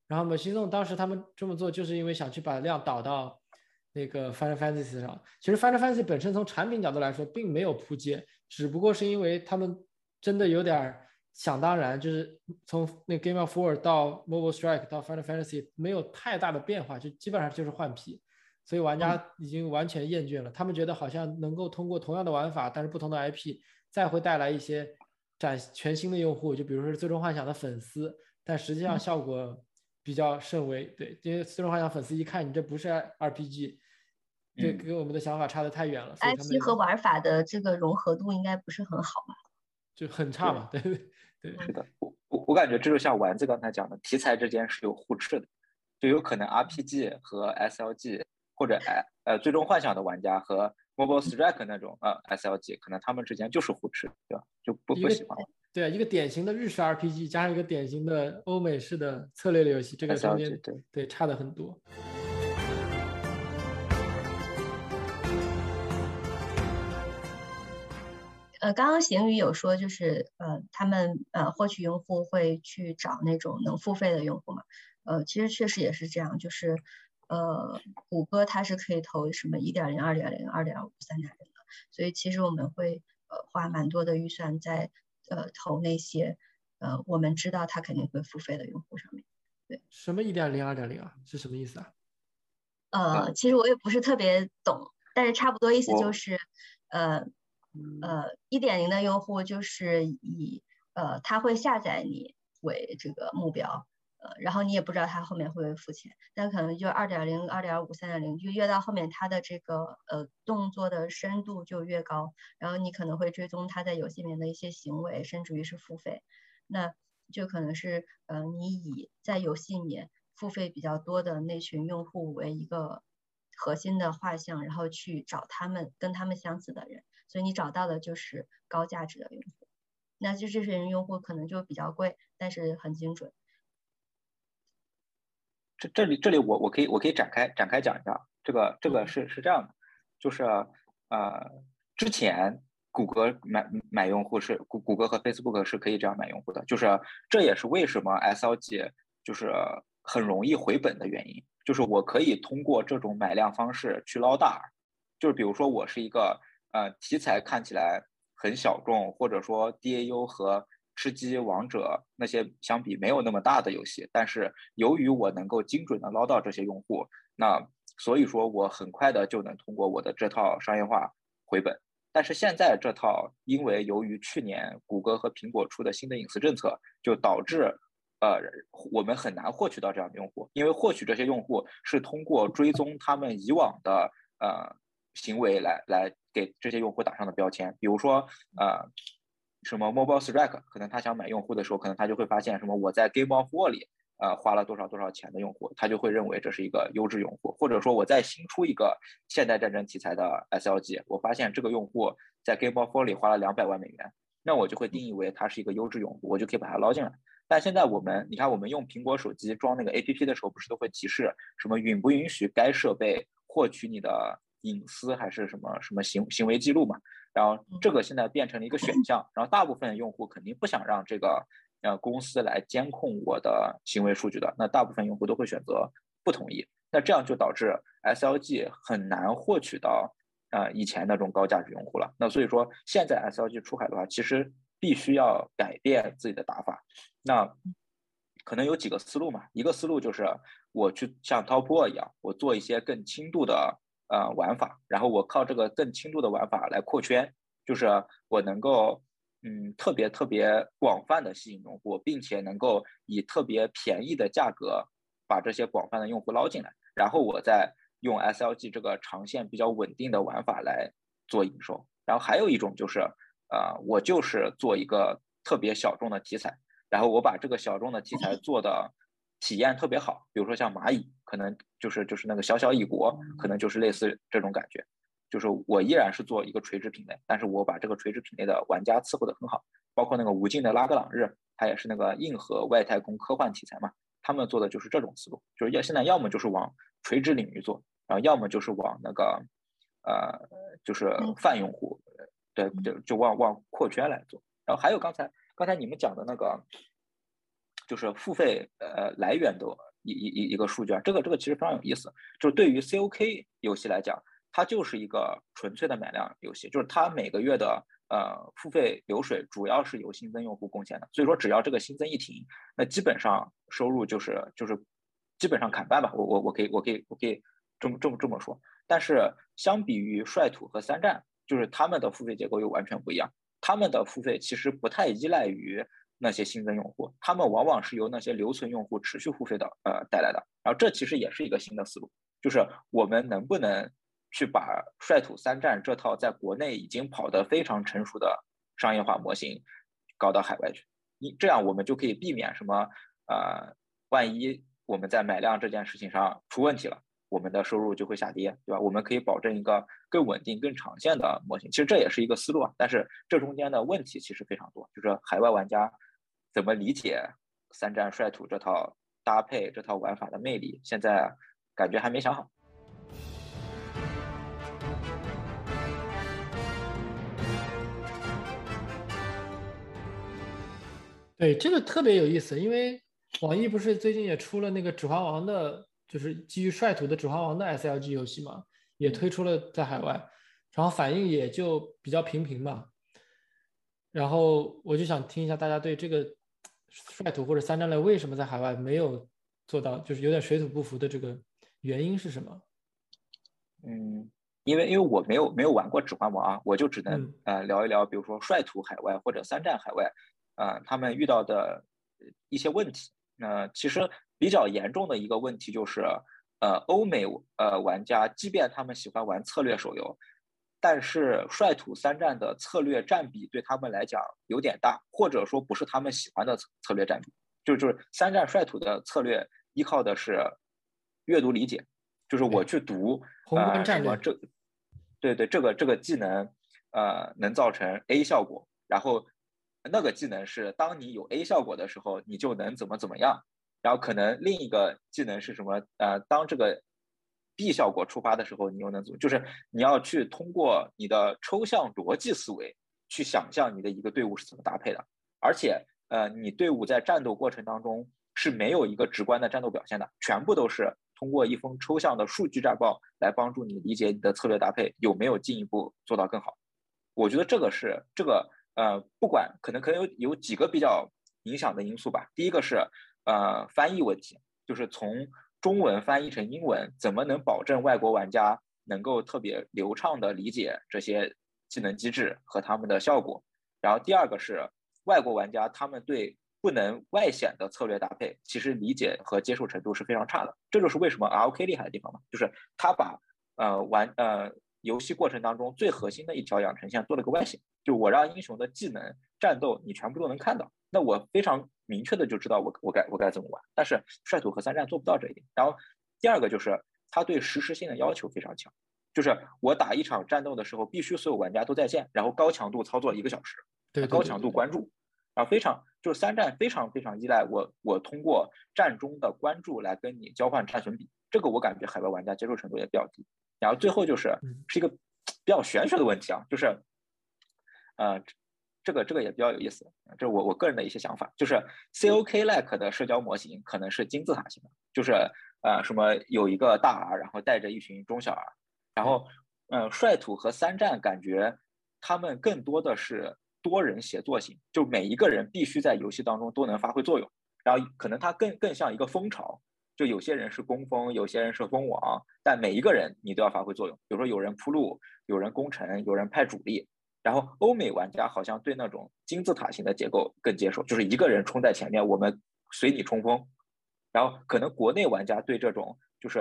然后 m a c h i n 当时他们这么做，就是因为想去把量导到那个 Final Fantasy 上。其实 Final Fantasy 本身从产品角度来说，并没有扑街，只不过是因为他们真的有点儿想当然，就是从那 Game of War 到 Mobile Strike 到 Final Fantasy 没有太大的变化，就基本上就是换皮，所以玩家已经完全厌倦了。他们觉得好像能够通过同样的玩法，但是不同的 IP，再会带来一些展全新的用户，就比如说是最终幻想的粉丝，但实际上效果。比较甚微，对，因为最终幻想粉丝一看你这不是 RPG，这跟我们的想法差的太远了。IP 和玩法的这个融合度应该不是很好吧？就很差嘛，对对。是的，我我我感觉这就像丸子刚才讲的，题材之间是有互斥的，就有可能 RPG 和 SLG 或者哎呃最终幻想的玩家和 Mobile Strike 那种呃 SLG，可能他们之间就是互斥，对吧？就不不喜欢了。对啊，一个典型的日式 RPG 加上一个典型的欧美式的策略类游戏，这个中间对对差的很多。呃，刚刚邢宇有说，就是呃，他们呃获取用户会去找那种能付费的用户嘛？呃，其实确实也是这样，就是呃，谷歌它是可以投什么一点零、二点零、二点五、三点零的，所以其实我们会呃花蛮多的预算在。呃，投那些呃，我们知道他肯定会付费的用户上面，对。什么一点零、二点零啊？是什么意思啊？呃，其实我也不是特别懂，但是差不多意思就是，呃呃，一点零的用户就是以呃他会下载你为这个目标。呃，然后你也不知道他后面会不会付钱，但可能就二点零、二点五、三点零，就越到后面他的这个呃动作的深度就越高，然后你可能会追踪他在游戏里面的一些行为，甚至于是付费，那就可能是呃你以在游戏里面付费比较多的那群用户为一个核心的画像，然后去找他们跟他们相似的人，所以你找到的就是高价值的用户，那就这些人用户可能就比较贵，但是很精准。这这里这里我我可以我可以展开展开讲一下，这个这个是是这样的，就是呃之前谷歌买买用户是谷谷歌和 Facebook 是可以这样买用户的，就是这也是为什么 SLG 就是很容易回本的原因，就是我可以通过这种买量方式去捞大，就是比如说我是一个呃题材看起来很小众，或者说 DAU 和吃鸡、王者那些相比没有那么大的游戏，但是由于我能够精准的捞到这些用户，那所以说我很快的就能通过我的这套商业化回本。但是现在这套，因为由于去年谷歌和苹果出的新的隐私政策，就导致，呃，我们很难获取到这样的用户，因为获取这些用户是通过追踪他们以往的呃行为来来给这些用户打上的标签，比如说呃什么 Mobile Strike，可能他想买用户的时候，可能他就会发现什么我在 Game of War 里。呃，花了多少多少钱的用户，他就会认为这是一个优质用户，或者说我在新出一个现代战争题材的 SLG，我发现这个用户在 Game of War 里花了两百万美元，那我就会定义为他是一个优质用户，我就可以把他捞进来。但现在我们，你看我们用苹果手机装那个 APP 的时候，不是都会提示什么允不允许该设备获取你的隐私还是什么什么行行为记录嘛？然后这个现在变成了一个选项，然后大部分用户肯定不想让这个。呃，公司来监控我的行为数据的，那大部分用户都会选择不同意，那这样就导致 SLG 很难获取到呃以前那种高价值用户了。那所以说，现在 SLG 出海的话，其实必须要改变自己的打法。那可能有几个思路嘛，一个思路就是我去像 Top 一样，我做一些更轻度的呃玩法，然后我靠这个更轻度的玩法来扩圈，就是我能够。嗯，特别特别广泛的吸引用户，并且能够以特别便宜的价格把这些广泛的用户捞进来，然后我再用 SLG 这个长线比较稳定的玩法来做营收。然后还有一种就是，呃，我就是做一个特别小众的题材，然后我把这个小众的题材做的体验特别好，比如说像蚂蚁，可能就是就是那个小小一国，可能就是类似这种感觉。就是我依然是做一个垂直品类，但是我把这个垂直品类的玩家伺候得很好，包括那个无尽的拉格朗日，它也是那个硬核外太空科幻题材嘛，他们做的就是这种思路，就是要现在要么就是往垂直领域做，然后要么就是往那个，呃，就是泛用户，对，就就往往扩圈来做。然后还有刚才刚才你们讲的那个，就是付费呃来源的一一一一个数据啊，这个这个其实非常有意思，就是对于 COK 游戏来讲。它就是一个纯粹的买量游戏，就是它每个月的呃付费流水主要是由新增用户贡献的，所以说只要这个新增一停，那基本上收入就是就是基本上砍半吧，我我我可以我可以我可以这么这么这么说。但是相比于率土和三战，就是他们的付费结构又完全不一样，他们的付费其实不太依赖于那些新增用户，他们往往是由那些留存用户持续付费的呃带来的。然后这其实也是一个新的思路，就是我们能不能。去把率土三战这套在国内已经跑得非常成熟的商业化模型搞到海外去，你这样我们就可以避免什么呃，万一我们在买量这件事情上出问题了，我们的收入就会下跌，对吧？我们可以保证一个更稳定、更长线的模型。其实这也是一个思路啊，但是这中间的问题其实非常多，就是海外玩家怎么理解三战率土这套搭配、这套玩法的魅力，现在感觉还没想好。对这个特别有意思，因为网易不是最近也出了那个《指环王》的，就是基于率土的《指环王》的 SLG 游戏嘛，也推出了在海外，然后反应也就比较平平嘛。然后我就想听一下大家对这个率土或者三战类为什么在海外没有做到，就是有点水土不服的这个原因是什么？嗯，因为因为我没有没有玩过《指环王》啊，我就只能呃聊一聊，比如说率土海外或者三战海外。啊，他们遇到的一些问题，那其实比较严重的一个问题就是，呃，欧美呃玩家，即便他们喜欢玩策略手游，但是率土三战的策略占比对他们来讲有点大，或者说不是他们喜欢的策策略占比，就就是三战率土的策略依靠的是阅读理解，就是我去读呃什么这，对对，这个这个技能呃能造成 A 效果，然后。那个技能是，当你有 A 效果的时候，你就能怎么怎么样。然后可能另一个技能是什么？呃，当这个 B 效果触发的时候，你又能怎么？就是你要去通过你的抽象逻辑思维去想象你的一个队伍是怎么搭配的。而且，呃，你队伍在战斗过程当中是没有一个直观的战斗表现的，全部都是通过一封抽象的数据战报来帮助你理解你的策略搭配有没有进一步做到更好。我觉得这个是这个。呃，不管可能可能有有几个比较影响的因素吧。第一个是呃翻译问题，就是从中文翻译成英文，怎么能保证外国玩家能够特别流畅的理解这些技能机制和他们的效果。然后第二个是外国玩家，他们对不能外显的策略搭配，其实理解和接受程度是非常差的。这就是为什么 R O K 厉害的地方嘛，就是他把呃玩呃游戏过程当中最核心的一条养成线做了个外显，就我让英雄的技能、战斗你全部都能看到，那我非常明确的就知道我我该我该怎么玩。但是率土和三战做不到这一点。然后第二个就是他对实时性的要求非常强。就是我打一场战斗的时候，必须所有玩家都在线，然后高强度操作一个小时，对高强度关注，然后非常就是三战非常非常依赖我，我通过战中的关注来跟你交换战损比，这个我感觉海外玩家接受程度也比较低。然后最后就是是一个比较玄学的问题啊，就是，呃，这个这个也比较有意思，这是我我个人的一些想法，就是 COK like 的社交模型可能是金字塔型的，就是呃什么有一个大 R，然后带着一群中小 R。然后，嗯，率土和三战感觉他们更多的是多人协作型，就每一个人必须在游戏当中都能发挥作用。然后可能它更更像一个蜂巢，就有些人是攻锋，有些人是蜂王，但每一个人你都要发挥作用。比如说有人铺路，有人攻城，有人派主力。然后欧美玩家好像对那种金字塔型的结构更接受，就是一个人冲在前面，我们随你冲锋。然后可能国内玩家对这种就是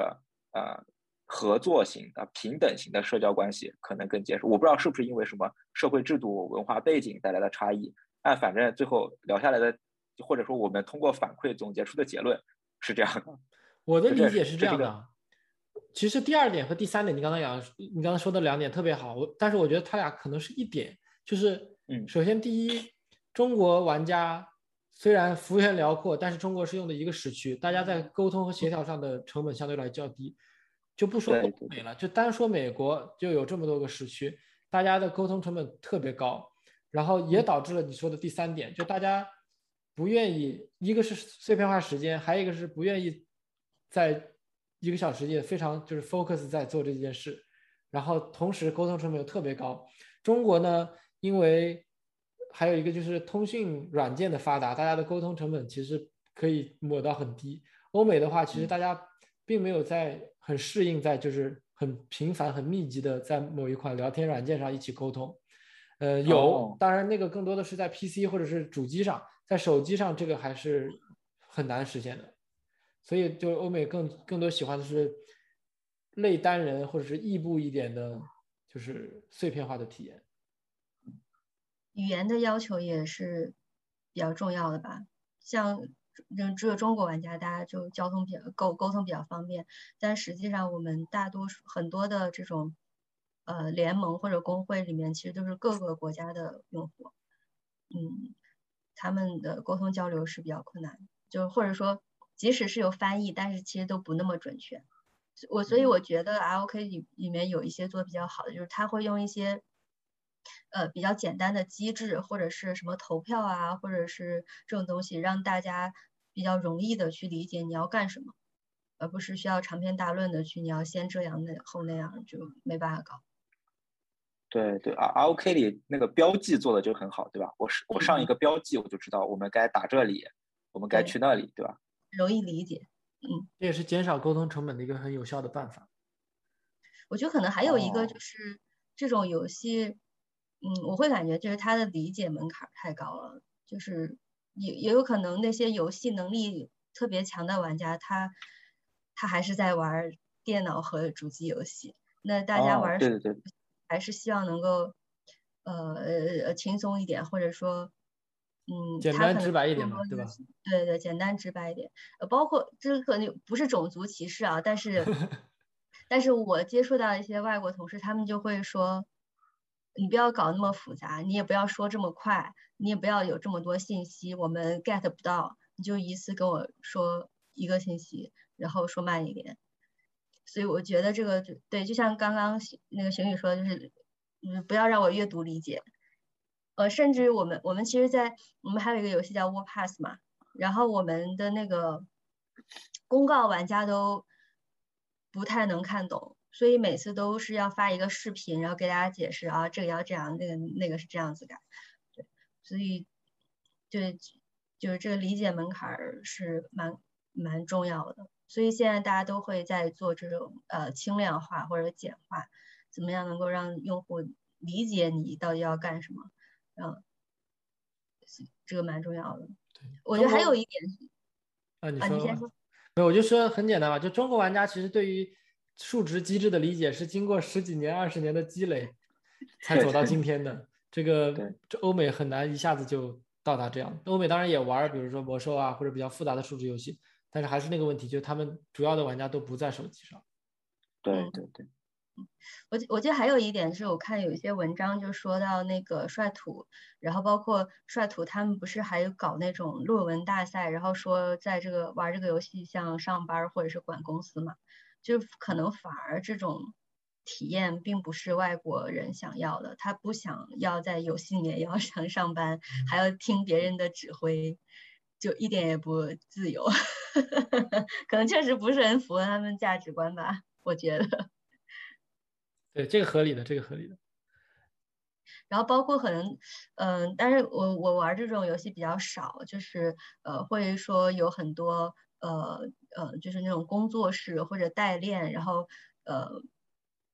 呃。合作型的、平等型的社交关系可能更接受，我不知道是不是因为什么社会制度、文化背景带来的差异。但反正最后聊下来的，或者说我们通过反馈总结出的结论是这样的。我的理解是这样的。其实第二点和第三点，你刚才讲，你刚才说的两点特别好。我但是我觉得他俩可能是一点，就是嗯，首先第一，中国玩家虽然幅员辽阔，但是中国是用的一个时区，大家在沟通和协调上的成本相对来较低。就不说欧美了，就单说美国，就有这么多个时区，大家的沟通成本特别高，然后也导致了你说的第三点，就大家不愿意，一个是碎片化时间，还有一个是不愿意在一个小时也非常就是 focus 在做这件事，然后同时沟通成本又特别高。中国呢，因为还有一个就是通讯软件的发达，大家的沟通成本其实可以抹到很低。欧美的话，其实大家。并没有在很适应，在就是很频繁、很密集的在某一款聊天软件上一起沟通。呃，有，当然那个更多的是在 PC 或者是主机上，在手机上这个还是很难实现的。所以，就欧美更更多喜欢的是类单人或者是异步一点的，就是碎片化的体验。语言的要求也是比较重要的吧，像。就只有中国玩家，大家就交通比较沟沟通比较方便，但实际上我们大多数很多的这种呃联盟或者工会里面，其实都是各个国家的用户，嗯，他们的沟通交流是比较困难，就或者说即使是有翻译，但是其实都不那么准确。我所以我觉得 L O K 里里面有一些做比较好的，就是他会用一些。呃，比较简单的机制，或者是什么投票啊，或者是这种东西，让大家比较容易的去理解你要干什么，而不是需要长篇大论的去你要先这样那后那样，就没办法搞。对对啊，R O K 里那个标记做的就很好，对吧？我是我上一个标记，我就知道我们该打这里，我们该去那里，对吧？容易理解，嗯，这也是减少沟通成本的一个很有效的办法。我觉得可能还有一个就是这种游戏。嗯，我会感觉就是它的理解门槛太高了，就是也也有可能那些游戏能力特别强的玩家，他他还是在玩电脑和主机游戏。那大家玩对对对，还是希望能够呃轻松一点，或者说嗯简单直白一点嘛，对吧？对对，简单直白一点。呃，包括这可能不是种族歧视啊，但是 但是我接触到一些外国同事，他们就会说。你不要搞那么复杂，你也不要说这么快，你也不要有这么多信息，我们 get 不到，你就一次跟我说一个信息，然后说慢一点。所以我觉得这个就对，就像刚刚那个邢宇说的，就是嗯，不要让我阅读理解。呃，甚至于我们我们其实，在我们还有一个游戏叫 War Pass 嘛，然后我们的那个公告玩家都不太能看懂。所以每次都是要发一个视频，然后给大家解释啊，这个要这样，那个那个是这样子改，对，所以就就是这个理解门槛是蛮蛮重要的。所以现在大家都会在做这种呃轻量化或者简化，怎么样能够让用户理解你到底要干什么，嗯，这个蛮重要的。我觉得还有一点啊，你说，你先说。没有，我就说很简单吧，就中国玩家其实对于数值机制的理解是经过十几年、二十年的积累 才走到今天的。这个这欧美很难一下子就到达这样。欧美当然也玩，比如说魔兽啊或者比较复杂的数值游戏，但是还是那个问题，就他们主要的玩家都不在手机上。对对对。我我记得还有一点是我看有一些文章就说到那个率土，然后包括率土他们不是还有搞那种论文大赛，然后说在这个玩这个游戏像上班或者是管公司嘛，就可能反而这种体验并不是外国人想要的，他不想要在游戏里面 要上上班，还要听别人的指挥，就一点也不自由，可能确实不是很符合他们价值观吧，我觉得。对，这个合理的，这个合理的。然后包括可能，嗯，但是我我玩这种游戏比较少，就是呃，会说有很多呃呃，就是那种工作室或者代练，然后呃，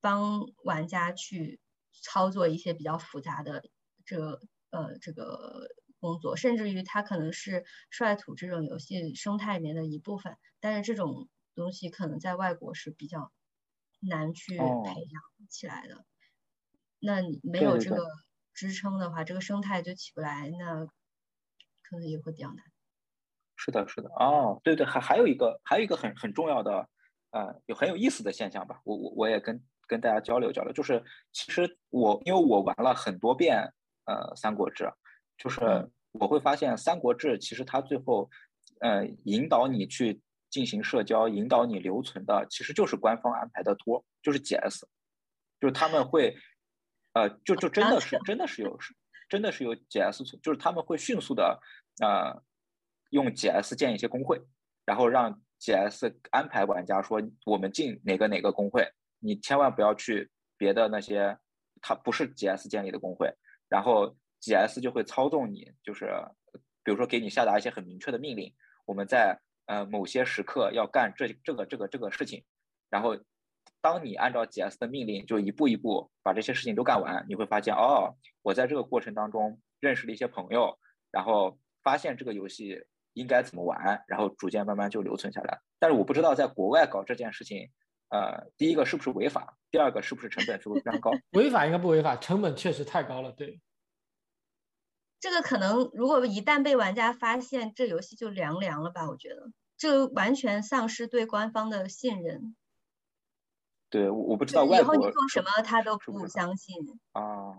帮玩家去操作一些比较复杂的这个呃这个工作，甚至于它可能是率土这种游戏生态里面的一部分，但是这种东西可能在外国是比较。难去培养起来的，那你没有这个支撑的话，这个生态就起不来，那可能也会比较难。是的，是的，哦，对对，还还有一个，还有一个很很重要的，呃，有很有意思的现象吧，我我我也跟跟大家交流交流，就是其实我因为我玩了很多遍，呃，三国志，就是我会发现三国志其实它最后，呃，引导你去。进行社交引导你留存的其实就是官方安排的托，就是 GS，就是他们会，呃，就就真的是真的是有，真的是有 GS 存，就是他们会迅速的，呃，用 GS 建一些工会，然后让 GS 安排玩家说我们进哪个哪个工会，你千万不要去别的那些，它不是 GS 建立的工会，然后 GS 就会操纵你，就是比如说给你下达一些很明确的命令，我们在。呃，某些时刻要干这这个这个这个事情，然后当你按照 GS 的命令，就一步一步把这些事情都干完，你会发现，哦，我在这个过程当中认识了一些朋友，然后发现这个游戏应该怎么玩，然后逐渐慢慢就留存下来。但是我不知道在国外搞这件事情，呃，第一个是不是违法，第二个是不是成本是不是非常高？违法应该不违法，成本确实太高了。对，这个可能如果一旦被玩家发现，这游戏就凉凉了吧？我觉得。这完全丧失对官方的信任。对，我我不知道以后你做什么他都不相信啊，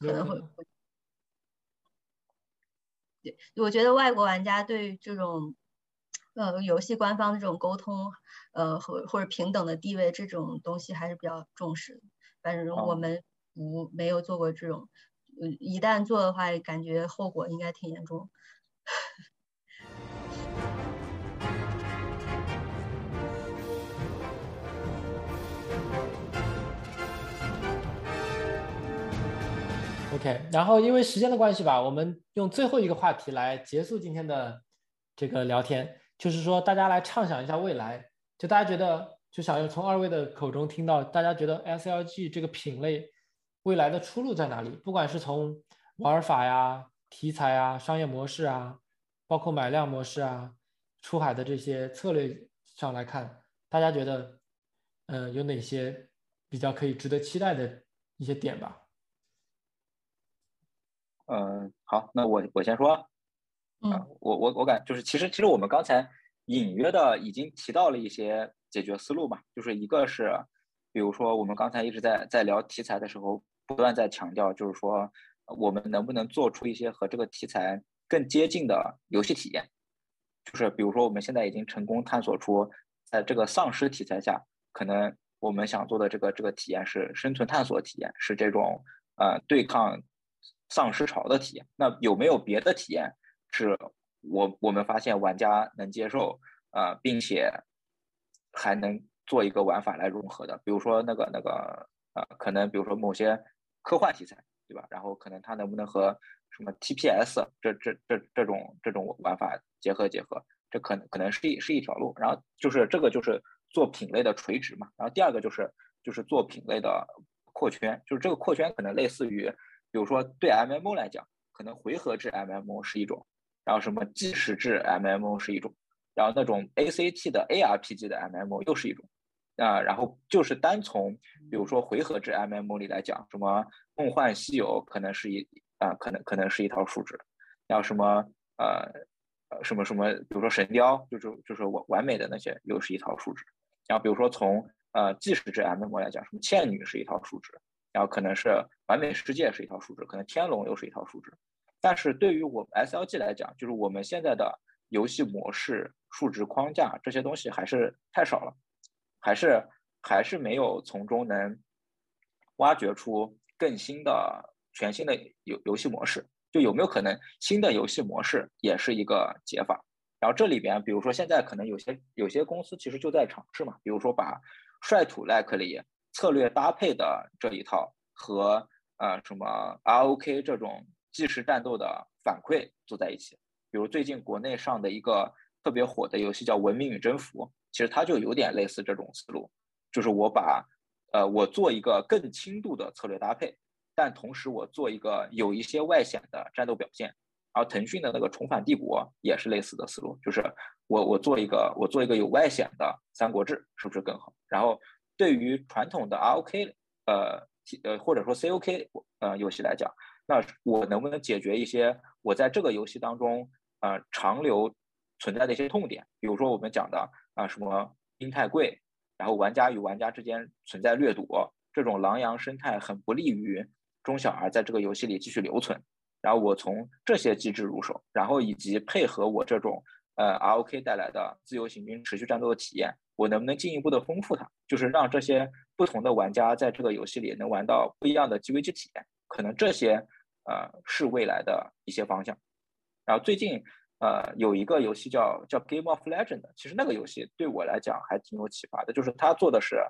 可能会。对，我觉得外国玩家对这种呃游戏官方的这种沟通，呃和或者平等的地位这种东西还是比较重视的。反正我们不没有做过这种，一旦做的话，感觉后果应该挺严重。OK，然后因为时间的关系吧，我们用最后一个话题来结束今天的这个聊天，就是说大家来畅想一下未来，就大家觉得，就想要从二位的口中听到，大家觉得 SLG 这个品类未来的出路在哪里？不管是从玩法呀、题材啊、商业模式啊，包括买量模式啊、出海的这些策略上来看，大家觉得，嗯，有哪些比较可以值得期待的一些点吧？嗯，好，那我我先说，嗯，我我我感就是，其实其实我们刚才隐约的已经提到了一些解决思路嘛，就是一个是，比如说我们刚才一直在在聊题材的时候，不断在强调，就是说我们能不能做出一些和这个题材更接近的游戏体验，就是比如说我们现在已经成功探索出，在这个丧尸题材下，可能我们想做的这个这个体验是生存探索体验，是这种呃对抗。丧尸潮的体验，那有没有别的体验是我我们发现玩家能接受啊，并且还能做一个玩法来融合的？比如说那个那个呃，可能比如说某些科幻题材，对吧？然后可能它能不能和什么 TPS 这这这这种这种玩法结合结合？这可能可能是一是一条路。然后就是这个就是做品类的垂直嘛。然后第二个就是就是做品类的。扩圈，就是这个扩圈可能类似于，比如说对 MMO 来讲，可能回合制 MMO 是一种，然后什么即时制 MMO 是一种，然后那种 ACT 的 ARPG 的 MMO 又是一种，啊，然后就是单从比如说回合制 MMO 里来讲，什么梦幻西游可能是一啊，可能可能是一套数值，然后什么呃呃什么什么，比如说神雕，就是就是完完美的那些又是一套数值，然后比如说从呃，计时制 MMO 来讲，什么倩女是一套数值，然后可能是完美世界是一套数值，可能天龙又是一套数值。但是对于我们 SLG 来讲，就是我们现在的游戏模式、数值框架这些东西还是太少了，还是还是没有从中能挖掘出更新的、全新的游游戏模式。就有没有可能新的游戏模式也是一个解法？然后这里边，比如说现在可能有些有些公司其实就在尝试嘛，比如说把率土 like 里策略搭配的这一套和呃什么 ROK 这种即时战斗的反馈做在一起，比如最近国内上的一个特别火的游戏叫《文明与征服》，其实它就有点类似这种思路，就是我把呃我做一个更轻度的策略搭配，但同时我做一个有一些外显的战斗表现，而腾讯的那个重返帝国也是类似的思路，就是。我我做一个我做一个有外显的三国志是不是更好？然后对于传统的 ROK 呃呃或者说 COK 呃游戏来讲，那我能不能解决一些我在这个游戏当中呃长留存在的一些痛点？比如说我们讲的啊什么兵太贵，然后玩家与玩家之间存在掠夺，这种狼羊生态很不利于中小孩在这个游戏里继续留存。然后我从这些机制入手，然后以及配合我这种。呃，ROK 带来的自由行军持续战斗的体验，我能不能进一步的丰富它？就是让这些不同的玩家在这个游戏里能玩到不一样的 GVG 体验，可能这些呃是未来的一些方向。然后最近呃有一个游戏叫叫 Game of Legend，其实那个游戏对我来讲还挺有启发的，就是他做的是，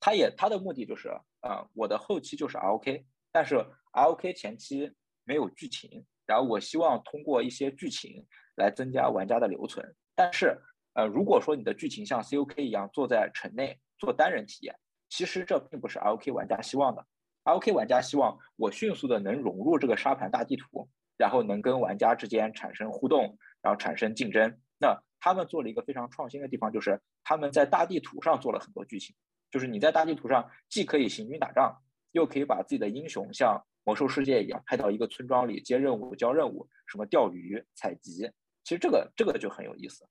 他也他的目的就是呃我的后期就是 ROK，但是 ROK 前期没有剧情，然后我希望通过一些剧情。来增加玩家的留存，但是，呃，如果说你的剧情像 COK 一样坐在城内做单人体验，其实这并不是 ROK 玩家希望的。ROK 玩家希望我迅速的能融入这个沙盘大地图，然后能跟玩家之间产生互动，然后产生竞争。那他们做了一个非常创新的地方，就是他们在大地图上做了很多剧情，就是你在大地图上既可以行军打仗，又可以把自己的英雄像魔兽世界一样派到一个村庄里接任务、交任务，什么钓鱼、采集。其实这个这个就很有意思，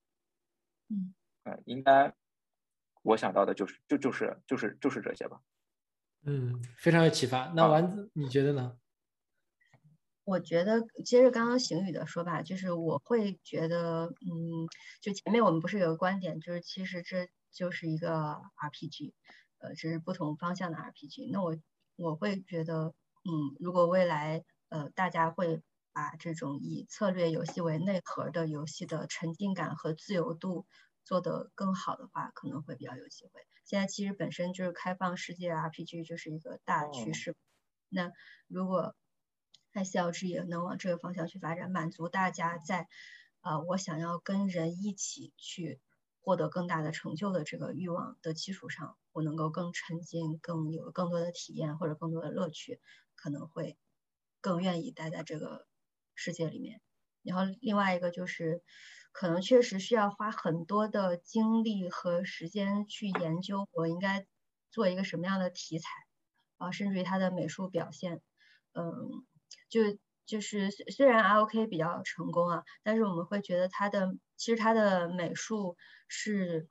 嗯嗯，应该我想到的就是就就是就是就是这些吧，嗯，非常有启发。那丸子你觉得呢？我觉得接着刚刚邢宇的说吧，就是我会觉得，嗯，就前面我们不是有个观点，就是其实这就是一个 RPG，呃，只是不同方向的 RPG。那我我会觉得，嗯，如果未来呃大家会。把这种以策略游戏为内核的游戏的沉浸感和自由度做得更好的话，可能会比较有机会。现在其实本身就是开放世界 RPG 就是一个大趋势。那如果 SLG 也能往这个方向去发展，满足大家在呃我想要跟人一起去获得更大的成就的这个欲望的基础上，我能够更沉浸、更有更多的体验或者更多的乐趣，可能会更愿意待在这个。世界里面，然后另外一个就是，可能确实需要花很多的精力和时间去研究我应该做一个什么样的题材啊，甚至于它的美术表现，嗯，就就是虽然 R O K 比较成功啊，但是我们会觉得它的其实它的美术是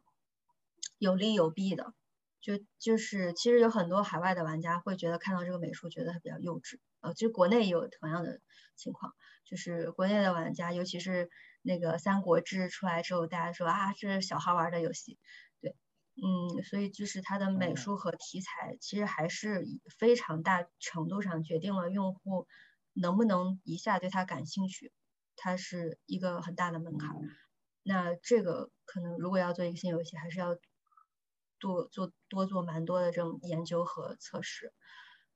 有利有弊的，就就是其实有很多海外的玩家会觉得看到这个美术觉得它比较幼稚，呃，其实国内也有同样的情况。就是国内的玩家，尤其是那个《三国志》出来之后，大家说啊，这是小孩玩的游戏，对，嗯，所以就是它的美术和题材，其实还是非常大程度上决定了用户能不能一下对它感兴趣，它是一个很大的门槛。那这个可能如果要做一个新游戏，还是要多做多做蛮多的这种研究和测试。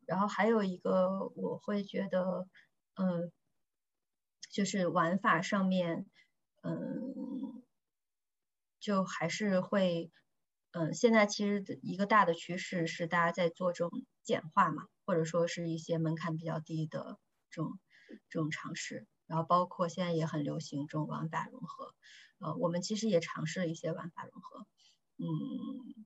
然后还有一个，我会觉得，嗯。就是玩法上面，嗯，就还是会嗯，现在其实一个大的趋势是大家在做这种简化嘛，或者说是一些门槛比较低的这种这种尝试。然后包括现在也很流行这种玩法融合，呃，我们其实也尝试了一些玩法融合，嗯，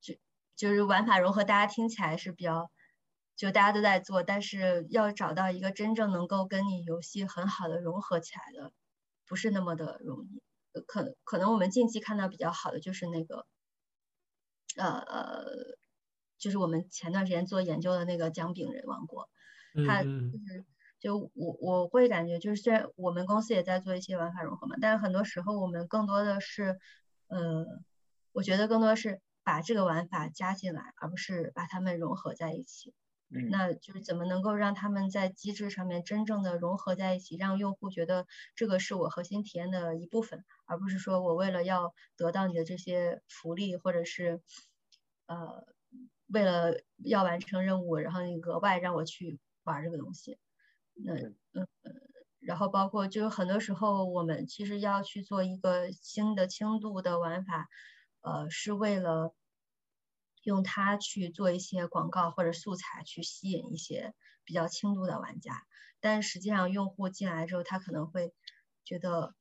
就就是玩法融合，大家听起来是比较，就大家都在做，但是要找到一个真正能够跟你游戏很好的融合起来的，不是那么的容易。可可能我们近期看到比较好的就是那个，呃呃，就是我们前段时间做研究的那个姜饼人王国，它就是。就我我会感觉，就是虽然我们公司也在做一些玩法融合嘛，但是很多时候我们更多的是，呃，我觉得更多是把这个玩法加进来，而不是把它们融合在一起。嗯，那就是怎么能够让他们在机制上面真正的融合在一起，让用户觉得这个是我核心体验的一部分，而不是说我为了要得到你的这些福利，或者是，呃，为了要完成任务，然后你额外让我去玩这个东西。那嗯然后包括就是很多时候我们其实要去做一个新的轻度的玩法，呃，是为了用它去做一些广告或者素材去吸引一些比较轻度的玩家，但实际上用户进来之后，他可能会觉得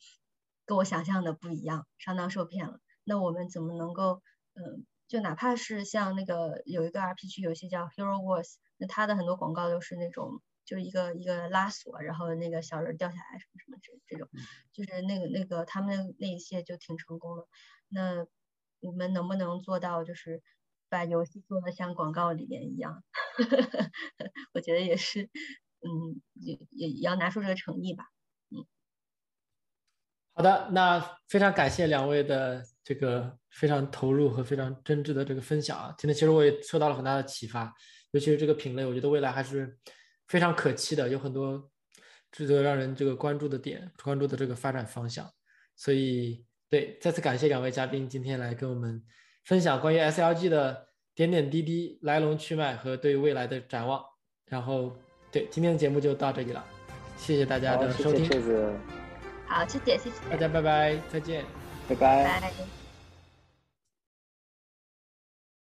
跟我想象的不一样，上当受骗了。那我们怎么能够嗯，就哪怕是像那个有一个 RPG 游戏叫 Hero Wars，那他的很多广告都是那种。就是一个一个拉锁，然后那个小人掉下来什么什么这这种，就是那个那个他们那一些就挺成功的。那我们能不能做到，就是把游戏做的像广告里面一样？我觉得也是，嗯，也也要拿出这个诚意吧。嗯，好的，那非常感谢两位的这个非常投入和非常真挚的这个分享啊！今天其实我也受到了很大的启发，尤其是这个品类，我觉得未来还是。非常可期的，有很多值得让人这个关注的点，关注的这个发展方向。所以，对，再次感谢两位嘉宾今天来跟我们分享关于 SLG 的点点滴滴、来龙去脉和对未来的展望。然后，对，今天的节目就到这里了，谢谢大家的收听。谢谢。好，谢谢，谢谢大家，拜拜，再见，拜拜。